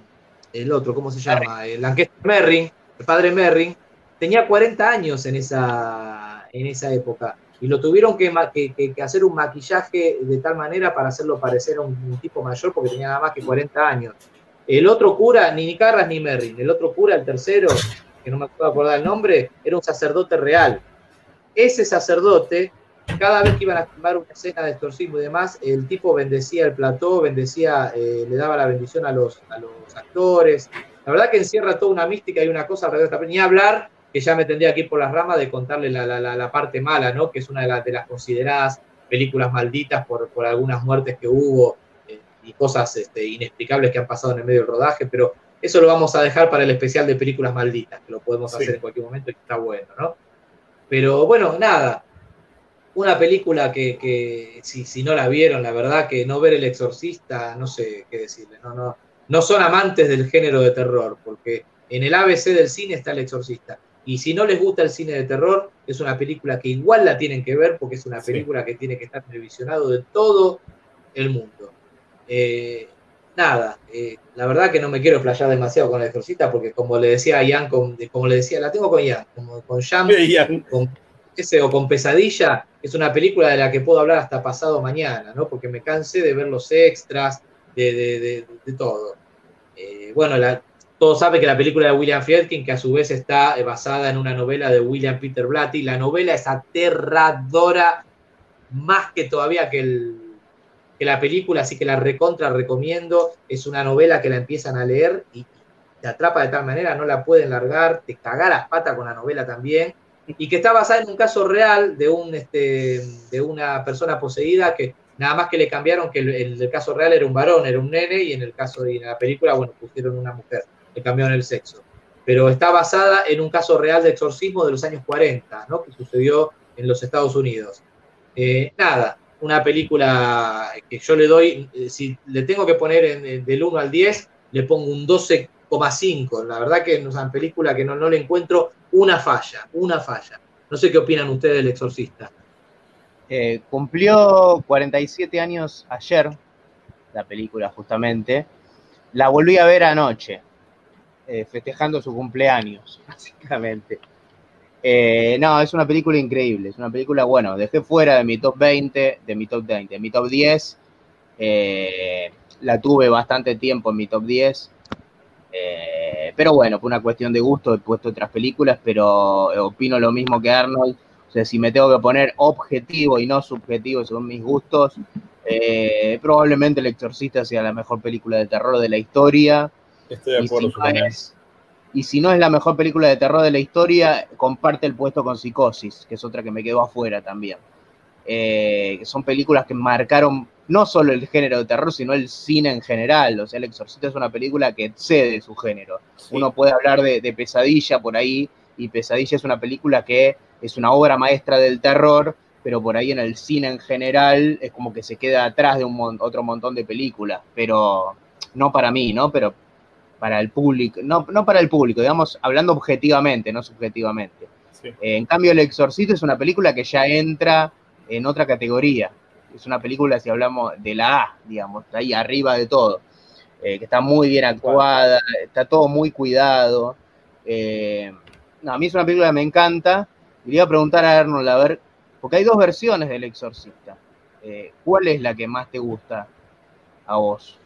el otro, ¿cómo se llama? El Lancaster Merring, el padre Merring, tenía 40 años en esa, en esa época y lo tuvieron que, hacer un maquillaje de tal manera para hacerlo parecer a un, tipo mayor porque tenía nada más que 40 años. El otro cura, ni Carras ni Merrin, el otro cura, el tercero, que no me puedo acordar el nombre, era un sacerdote real. Ese sacerdote, cada vez que iban a filmar una escena de exorcismo y demás, el tipo bendecía el plató, bendecía, eh, le daba la bendición a los, a los actores. La verdad que encierra toda una mística y una cosa alrededor de esta Ni hablar que ya me tendría que ir por las ramas de contarle la, parte mala, ¿no? Que es una de, las consideradas películas malditas por, algunas muertes que hubo eh, y cosas este, inexplicables que han pasado en el medio del rodaje, pero eso lo vamos a dejar para el especial de películas malditas, que lo podemos hacer en cualquier momento y está bueno, ¿no? Pero bueno, nada, una película que, si, si, no la vieron, la verdad que no ver El Exorcista, no sé qué decirle, no, no, no son amantes del género de terror, porque en el ABC del cine está El Exorcista. Y si no les gusta el cine de terror, es una película que igual la tienen que ver porque es una película que tiene que estar televisionado de todo el mundo. Eh, nada, eh, la verdad que no me quiero explayar demasiado con la exorcista porque como le decía a Ian, como le decía, la tengo con Ian, como con Jam, con ese o con Pesadilla, es una película de la que puedo hablar hasta pasado mañana, ¿no? Porque me cansé de ver los extras, de, todo. Eh, bueno, la, todos saben que la película de William Friedkin, que a su vez está eh, basada en una novela de William Peter Blatty, la novela es aterradora más que todavía que, la película, así que la recontra recomiendo. Es una novela que la empiezan a leer y te atrapa de tal manera, no la pueden largar, te caga las patas con la novela también. Y que está basada en un caso real de, un, este, de una persona poseída que nada más que le cambiaron que el, el, caso real era un varón, era un nene, y en el caso de la película, bueno, pusieron una mujer le cambiaron el sexo. pero está basada en un caso real de exorcismo de los años 40, ¿no? que sucedió en los Estados Unidos. Eh, nada, una película que yo le doy, eh, si le tengo que poner del 1 al 10, le pongo un 12,5. La verdad que es una película que no, no le encuentro una falla, una falla. No sé qué opinan ustedes del exorcista. Eh, cumplió 47 años ayer, la película justamente. La volví a ver anoche, eh, festejando su cumpleaños, básicamente. Eh, no, es una película increíble, es una película, bueno, dejé fuera de mi top 20, de mi top 20, de mi top 10. la tuve bastante tiempo en mi top 10. Pero bueno, por una cuestión de gusto he puesto otras películas, pero opino lo mismo que Arnold o sea, si me tengo que poner objetivo y no subjetivo según mis gustos, eh, probablemente El Exorcista sea la mejor película de terror de la historia. Estoy de acuerdo. Y si, no es, la mejor película de terror de la historia, comparte el puesto con Psicosis, que es otra que me quedó afuera también. Eh, son películas que marcaron no solo el género de terror, sino el cine en general. O sea, El Exorcista es una película que excede su género. Uno puede hablar de Pesadilla por ahí, y Pesadilla es una película que es una obra maestra del terror, pero por ahí en el cine en general es como que se queda atrás de un otro montón de películas, pero no para mí, ¿no? Pero para el público, no, no para el público, digamos, hablando objetivamente, no subjetivamente. Eh, en cambio, El Exorcito es una película que ya entra en otra categoría. Es una película, si hablamos de la A, digamos, ahí arriba de todo. Eh, que está muy bien actuada, está todo muy cuidado. Eh, no, a mí es una película que me encanta. Y le iba a preguntar a Arnold, a ver, porque hay dos versiones del Exorcista. Eh, ¿Cuál es la que más te gusta a vos?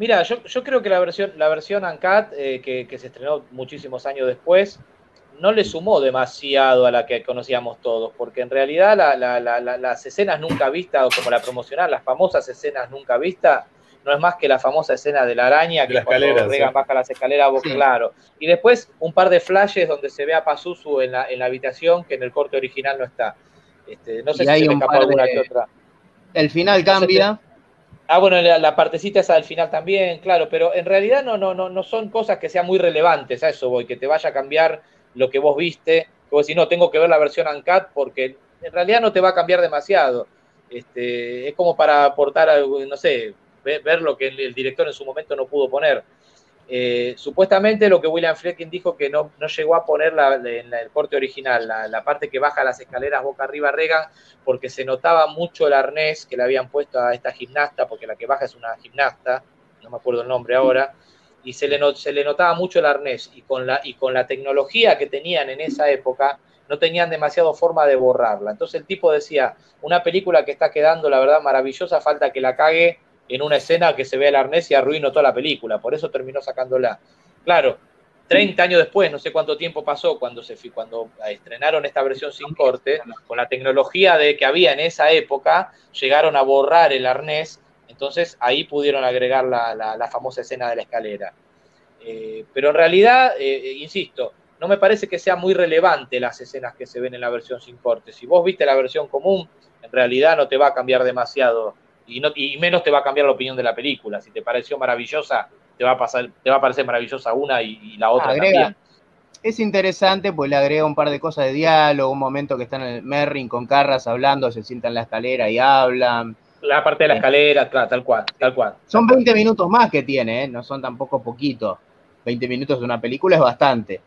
Mira, yo, creo que la versión, la versión Uncut, eh, que, se estrenó muchísimos años después, no le sumó demasiado a la que conocíamos todos, porque en realidad las escenas nunca vistas, como la promocional, las famosas escenas nunca vistas, no es más que la famosa escena de la araña que la cuando Regan baja las escaleras, claro. Y después un par de flashes donde se ve a Pazuzu en la, en la habitación que en el corte original no está. Este, no sé si se me escapó alguna que otra. El final cambia. Ah, bueno, la, partecita esa del final también, claro, pero en realidad no, no, no, no son cosas que sean muy relevantes, a eso voy, que te vaya a cambiar lo que vos viste, como si no, tengo que ver la versión UNCAT porque en realidad no te va a cambiar demasiado. Este, es como para aportar, no sé, ver, lo que el, director en su momento no pudo poner. Eh, supuestamente lo que William Friedkin dijo que no, no llegó a poner en el corte original, la, parte que baja las escaleras boca arriba Regan, porque se notaba mucho el arnés que le habían puesto a esta gimnasta, porque la que baja es una gimnasta, no me acuerdo el nombre ahora, y se le, se le notaba mucho el arnés, y con, la, y con la tecnología que tenían en esa época, no tenían demasiado forma de borrarla. Entonces el tipo decía, una película que está quedando, la verdad, maravillosa, falta que la cague en una escena que se ve el arnés y arruinó toda la película, por eso terminó sacándola. Claro, 30 años después, no sé cuánto tiempo pasó cuando se cuando estrenaron esta versión sin corte, con la tecnología de que había en esa época, llegaron a borrar el arnés, entonces ahí pudieron agregar la, famosa escena de la escalera. Eh, pero en realidad, eh, eh, insisto, no me parece que sea muy relevante las escenas que se ven en la versión sin corte. Si vos viste la versión común, en realidad no te va a cambiar demasiado y, menos te va a cambiar la opinión de la película. Si te pareció maravillosa, te va a, pasar, te va a parecer maravillosa una y, la otra también. Es interesante, pues le agrega un par de cosas de diálogo, un momento que están en el Merrin con Carras hablando, se sientan en la escalera y hablan. La parte de la escalera, tal cual, tal cual. Son 20 minutos más que tiene, ¿eh? no son tampoco poquitos. 20 minutos de una película es bastante.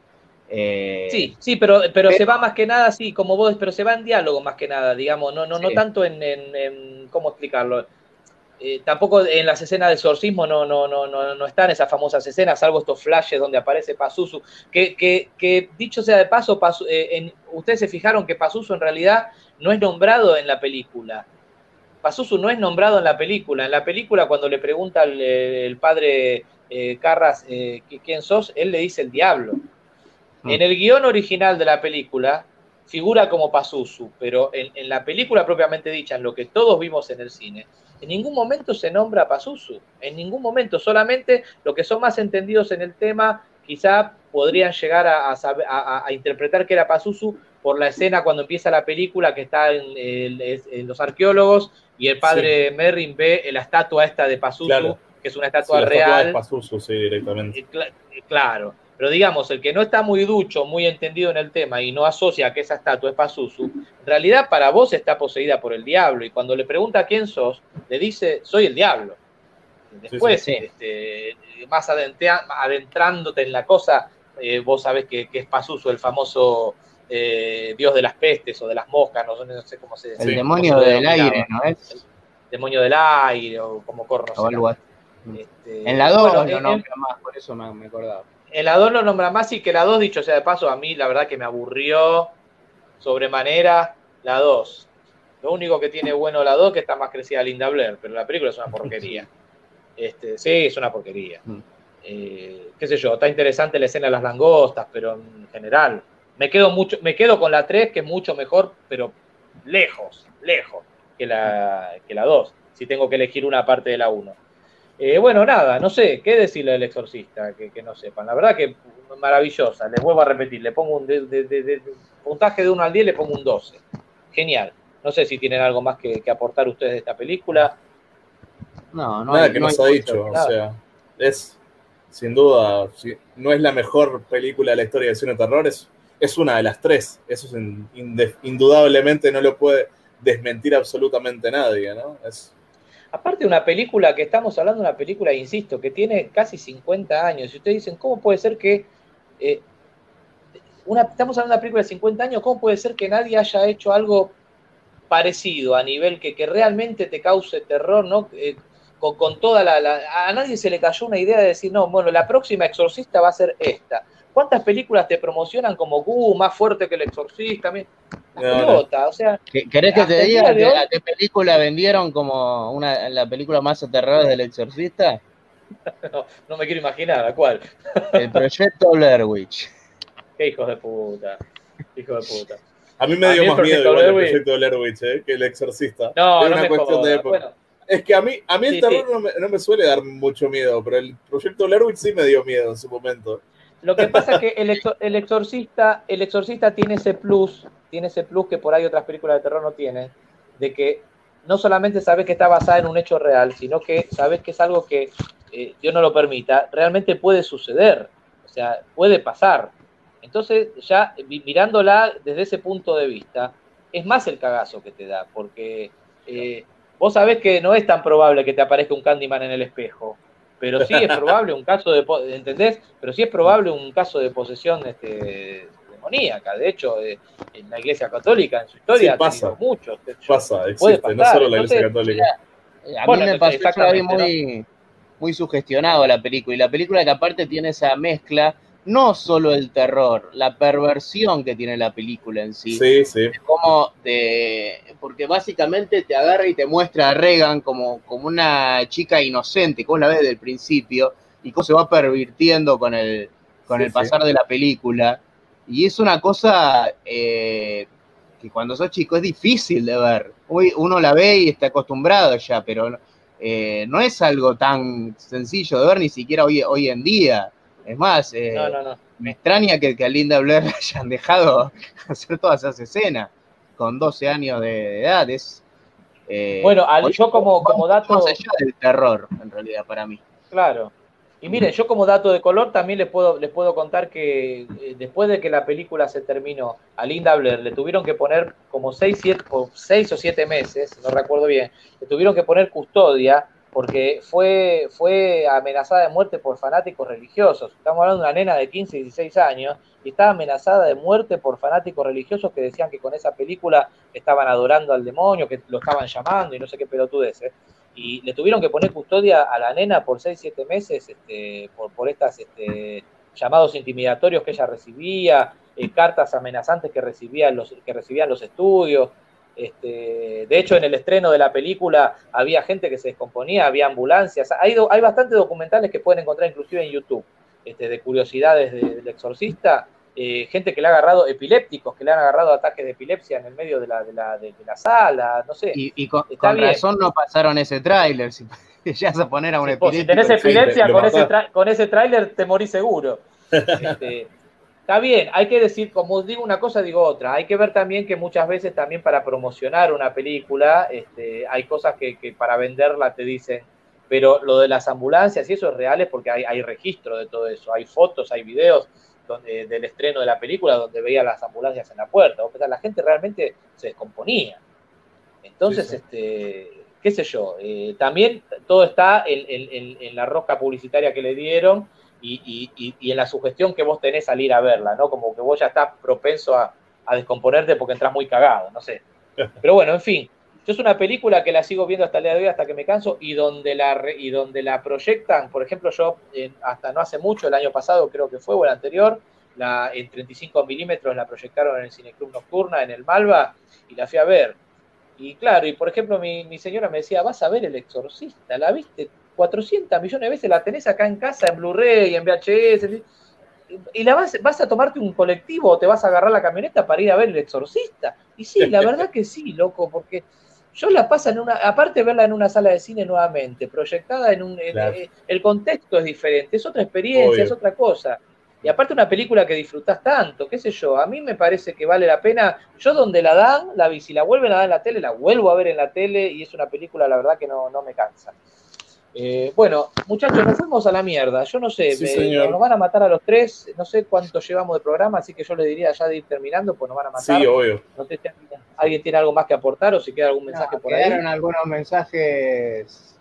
Eh, sí, sí, pero, pero, se va más que nada, sí, como vos, pero se va en diálogo más que nada, digamos, no, no, no tanto en, en, ¿cómo explicarlo? Eh, tampoco en las escenas de exorcismo no, no, no, no, no están esas famosas escenas, salvo estos flashes donde aparece Pazuzu, que, que, que dicho sea de paso, eh, ustedes se fijaron que Pazuzu en realidad no es nombrado en la película. Pazuzu no es nombrado en la película. En la película, cuando le pregunta el, padre Carras quién sos, él le dice el diablo. Mm. En el guion original de la película figura como Pazuzu, pero en, la película propiamente dicha, en lo que todos vimos en el cine, en ningún momento se nombra Pazuzu, en ningún momento, solamente los que son más entendidos en el tema quizá podrían llegar a, interpretar que era Pazuzu por la escena cuando empieza la película que está en, los arqueólogos y el padre Merrin ve la estatua esta de Pazuzu, que es una estatua real. Pazuzu, sí, directamente. Claro. Pero digamos, el que no está muy ducho, muy entendido en el tema y no asocia que esa estatua es Pazuzu, en realidad para vos está poseída por el diablo. Y cuando le pregunta quién sos, le dice, soy el diablo. Después, Este, más adentrándote en la cosa, eh, vos sabés que, es Pazuzu, el famoso eh, dios de las pestes o de las moscas, no, sé cómo se dice. El demonio del aire, ¿no es? El demonio del aire o como corno. Este, en la 2 no nombra más, por eso me, me acordaba. En la 2 lo nombra más y que la 2, dicho sea de paso, a mí la verdad que me aburrió sobremanera la 2. Lo único que tiene bueno la 2 es que está más crecida Linda Blair, pero la película es una porquería. Este, sí, es una porquería. Mm. Eh, qué sé yo, está interesante la escena de las langostas, pero en general. Me quedo, mucho, me quedo con la 3, que es mucho mejor, pero lejos, lejos que la, que la 2, si tengo que elegir una parte de la 1. Eh, bueno, nada, no sé, ¿qué decirle del exorcista? Que, no sepan. La verdad que maravillosa, les vuelvo a repetir, le pongo un puntaje de 1 al 10, le pongo un 12. Genial. No sé si tienen algo más que, aportar ustedes de esta película. No, no Nada que nos ha dicho, o sea, es sin duda, no es la mejor película de la historia del cine de terror, es, es una de las tres. Eso es indudablemente no lo puede desmentir absolutamente nadie, ¿no? Es... Aparte de una película que estamos hablando una película, insisto, que tiene casi 50 años. Y ustedes dicen, ¿cómo puede ser que eh, una, estamos hablando de una película de 50 años, ¿cómo puede ser que nadie haya hecho algo parecido a nivel que, que realmente te cause terror, ¿no? Eh, con, toda la, A nadie se le cayó una idea de decir, no, bueno, la próxima exorcista va a ser esta. ¿Cuántas películas te promocionan como, uh, más fuerte que el exorcista? o sea... ¿Querés que te diga qué película vendieron como una, la película más aterradora del exorcista? no, no me quiero imaginar, ¿a cuál? el proyecto Blair Witch. Qué hijos de puta. Hijo de puta. A mí me dio más miedo el proyecto Blair Witch eh, que el exorcista. No, no una cuestión de época. Es que a mí, a mí el terror No, me, suele dar mucho miedo, pero el proyecto Blair Witch sí me dio miedo en su momento. Lo que pasa es que el, el, exorcista, el exorcista tiene ese plus, tiene ese plus que por ahí otras películas de terror no tienen, de que no solamente sabes que está basada en un hecho real, sino que sabes que es algo que eh, Dios no lo permita, realmente puede suceder, o sea, puede pasar. Entonces, ya mirándola desde ese punto de vista, es más el cagazo que te da, porque eh, Vos sabés que no es tan probable que te aparezca un Candyman en el espejo, pero sí es probable un caso de, ¿entendés? Pero sí es probable un caso de posesión este, demoníaca. De hecho, eh, en la Iglesia Católica, en su historia, pasa, mucho. Pasa, existe, no solo la Iglesia Católica. A mí me pasó muy, muy sugestionado la película, y la película que aparte tiene esa mezcla no solo el terror, la perversión que tiene la película en sí. Sí, sí. Como de, porque básicamente te agarra y te muestra a Regan como, como una chica inocente, como la ves desde el principio, y cómo se va pervirtiendo con el, con el pasar de la película. Y es una cosa eh, que cuando sos chico es difícil de ver. Hoy uno la ve y está acostumbrado ya, pero eh, no es algo tan sencillo de ver ni siquiera hoy, hoy en día. Es más, eh, me extraña que, que, a Linda Blair hayan dejado hacer todas esas escenas con 12 años de edad. Es, eh, bueno, yo como, como dato... Más allá del terror, en realidad, para mí. Claro. Y miren, yo como dato de color también les puedo, les puedo contar que eh, después de que la película se terminó, a Linda Blair le tuvieron que poner como 6 o 7 meses, no recuerdo bien, le tuvieron que poner custodia porque fue, fue amenazada de muerte por fanáticos religiosos. Estamos hablando de una nena de 15 y 16 años y estaba amenazada de muerte por fanáticos religiosos que decían que con esa película estaban adorando al demonio, que lo estaban llamando y no sé qué pelotudeces. Y le tuvieron que poner custodia a la nena por 6, 7 meses este, por, por este, llamados intimidatorios que ella recibía, eh, cartas amenazantes que recibían los, que recibían los estudios. Este, de hecho, en el estreno de la película había gente que se descomponía, había ambulancias. Hay, hay bastantes documentales que pueden encontrar inclusive en YouTube, este, de curiosidades del exorcista. Eh, gente que le ha agarrado epilépticos, que le han agarrado ataques de epilepsia en el medio de la, de la, de, la sala, no sé. Y, con, razón no pasaron ese tráiler, si llegas a poner a un epiléptico. Si tenés epilepsia, con ese, con ese tráiler te morís seguro. Este, Está bien, hay que decir, como digo una cosa, digo otra. Hay que ver también que muchas veces también para promocionar una película, este, hay cosas que, para venderla te dicen, pero lo de las ambulancias y eso es real es porque hay, hay registro de todo eso, hay fotos, hay videos donde, del estreno de la película donde veía las ambulancias en la puerta, o sea, la gente realmente se descomponía. Entonces, este, qué sé yo, eh, también todo está en, la rosca publicitaria que le dieron y, en la sugestión que vos tenés al ir a verla, ¿no? Como que vos ya estás propenso a, a descomponerte porque entras muy cagado, no sé. Pero bueno, en fin, yo es una película que la sigo viendo hasta el día de hoy, hasta que me canso, y donde la, y donde la proyectan, por ejemplo, yo hasta no hace mucho, el año pasado creo que fue, o el anterior, la, en 35 milímetros la proyectaron en el Cineclub Nocturna, en el Malva, y la fui a ver. Y claro, y por ejemplo, mi, mi señora me decía, vas a ver El Exorcista, ¿la viste 400 millones de veces? La tenés acá en casa, en Blu-ray, en VHS, y la vas, vas a tomarte un colectivo o te vas a agarrar la camioneta para ir a ver El Exorcista. Y sí, la verdad que sí, loco, porque yo la paso en una, aparte de verla en una sala de cine nuevamente, proyectada en un, eh, el contexto es diferente, es otra experiencia, es otra cosa. Y aparte una película que disfrutás tanto, qué sé yo, a mí me parece que vale la pena. Yo donde la dan, la vi, si la vuelven a dar en la tele, la vuelvo a ver en la tele y es una película, la verdad, que no, no me cansa. Eh, bueno, muchachos, nos fuimos a la mierda. Yo no sé, nos van a matar a los tres. No sé cuánto llevamos de programa, así que yo le diría ya de ir terminando, pues nos van a matar. Sí, obvio. No sé si alguien tiene algo más que aportar o si queda algún mensaje por ahí. Quedaron algunos mensajes.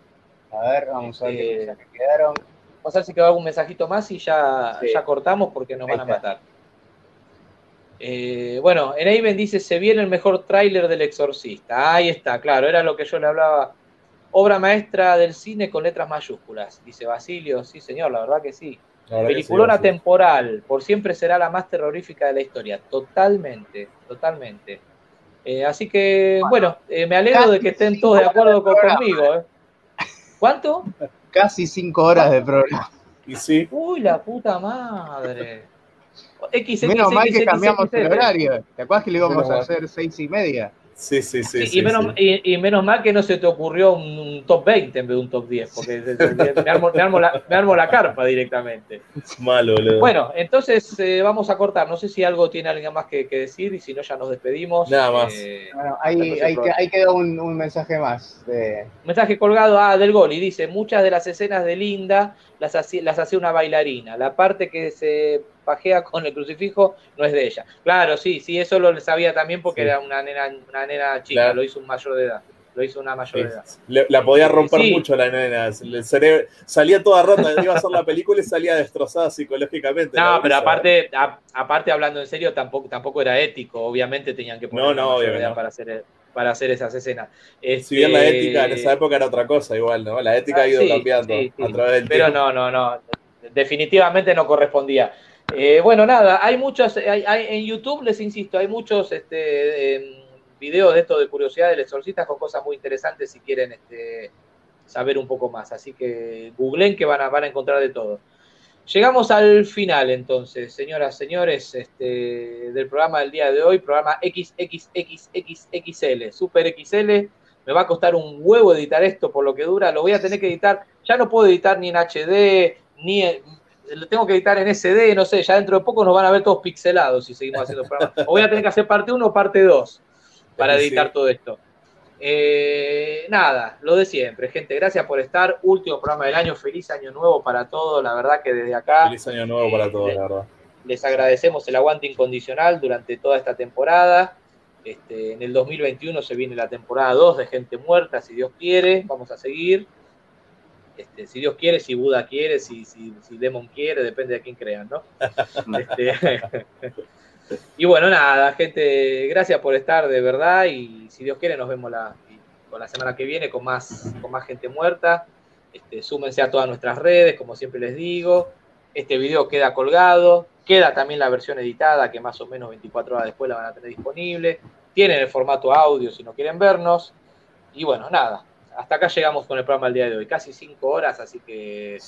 A ver, vamos a ver qué mensajes quedaron. Vamos a ver si quedó algún mensajito más y ya, ya cortamos porque nos van a matar. Eh, bueno, en Aven dice: Se viene el mejor tráiler del Exorcista. Ahí está, claro, era lo que yo le hablaba Obra maestra del cine con letras mayúsculas, dice Basilio. Sí, señor, la verdad que sí. Peliculona temporal, por siempre será la más terrorífica de la historia. Totalmente, totalmente. Eh, así que, bueno, eh, me alegro de que estén todos de acuerdo conmigo. ¿eh? ¿Cuánto? Casi cinco horas de programa. Y sí. Uy, la puta madre. X, Menos mal que cambiamos el horario. ¿Te acuerdas que le íbamos a hacer seis y media? Sí, sí, sí. y, menos, Y, menos, mal que no se te ocurrió un, top 20 en vez de un top 10, porque me, armo, la, carpa directamente. Malo, boludo. Bueno, entonces eh, vamos a cortar. No sé si algo tiene alguien más que, decir y si no, ya nos despedimos. Nada más. Eh, bueno, ahí, ahí, quedó un, mensaje más. De... Mensaje colgado ah, del gol y dice: Muchas de las escenas de Linda las hacía, las hacía una bailarina. La parte que se pajea con el crucifijo no es de ella. Claro, sí, sí, eso lo sabía también porque era una nena, una nena chica, lo hizo un mayor de edad. Lo hizo una mayor de edad. la podía romper mucho la nena. El cerebro, salía toda rota, iba a hacer la película y salía destrozada psicológicamente. No, pero aparte, aparte hablando en serio, tampoco, tampoco era ético. Obviamente tenían que poner no, no, para hacer para hacer esas escenas. si bien la este, ética en esa época era otra cosa, igual, ¿no? La ética ha ido cambiando a través del Pero no, no, no. Definitivamente no correspondía. Eh, bueno, nada, hay muchos, en YouTube les insisto, hay muchos este, em, videos de esto de curiosidad del exorcista con cosas muy interesantes si quieren este, saber un poco más. Así que googleen que van a, van a encontrar de todo. Llegamos al final entonces, señoras, señores, este, del programa del día de hoy, programa XXXXXL, Super XL. Me va a costar un huevo editar esto por lo que dura, lo voy a tener que editar, ya no puedo editar ni en HD, ni lo tengo que editar en SD, no sé, ya dentro de poco nos van a ver todos pixelados si seguimos haciendo programas. O voy a tener que hacer parte 1 o parte 2 para editar todo esto. Eh, nada, lo de siempre, gente. Gracias por estar. Último programa del año. Feliz año nuevo para todos. La verdad que desde acá. Feliz año nuevo para todos, les, la verdad. Les agradecemos el aguante incondicional durante toda esta temporada. Este, en el 2021 se viene la temporada 2 de Gente Muerta, si Dios quiere. Vamos a seguir. Este, si Dios quiere, si Buda quiere, si, si, si Demon quiere, depende de quién crean, ¿no? Este, y bueno, nada, gente, gracias por estar de verdad y si Dios quiere nos vemos la, con la semana que viene con más, con más gente muerta. Este, súmense a todas nuestras redes, como siempre les digo. Este video queda colgado, queda también la versión editada, que más o menos 24 horas después la van a tener disponible. Tienen el formato audio si no quieren vernos. Y bueno, nada, hasta acá llegamos con el programa del día de hoy, casi cinco horas, así que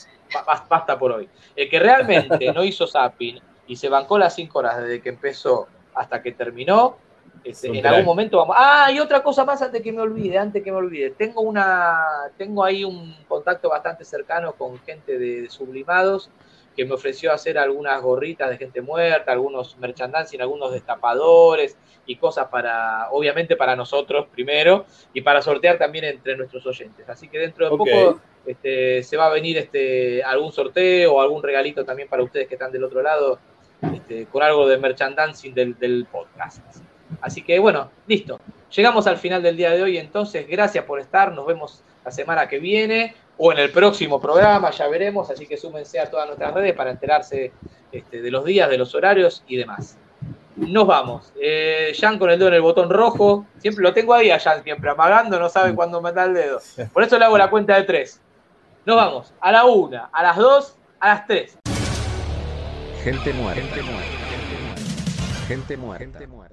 basta por hoy. El que realmente no hizo zapping y se bancó las cinco horas desde que empezó hasta que terminó, este, en algún momento vamos. Ah, y otra cosa más antes que me olvide, antes que me olvide. Tengo una, tengo ahí un contacto bastante cercano con gente de Sublimados que me ofreció hacer algunas gorritas de gente muerta, algunos merchandising, algunos destapadores y cosas para, obviamente para nosotros primero, y para sortear también entre nuestros oyentes. Así que dentro de poco este, se va a venir este, algún sorteo o algún regalito también para ustedes que están del otro lado, este, con algo de merchandising del, podcast. Así que bueno, listo. Llegamos al final del día de hoy, entonces gracias por estar, nos vemos la semana que viene o en el próximo programa, ya veremos, así que súmense a todas nuestras redes para enterarse este, de los días, de los horarios y demás. Nos vamos. Eh, con el dedo en el botón rojo. Siempre lo tengo ahí a Jan, siempre amagando, no sabe cuándo me da el dedo. Por eso le hago la cuenta de tres. Nos vamos. A la una, a las dos, a las tres. Gente muerta. Gente muerta. Gente muerta. Gente muerta.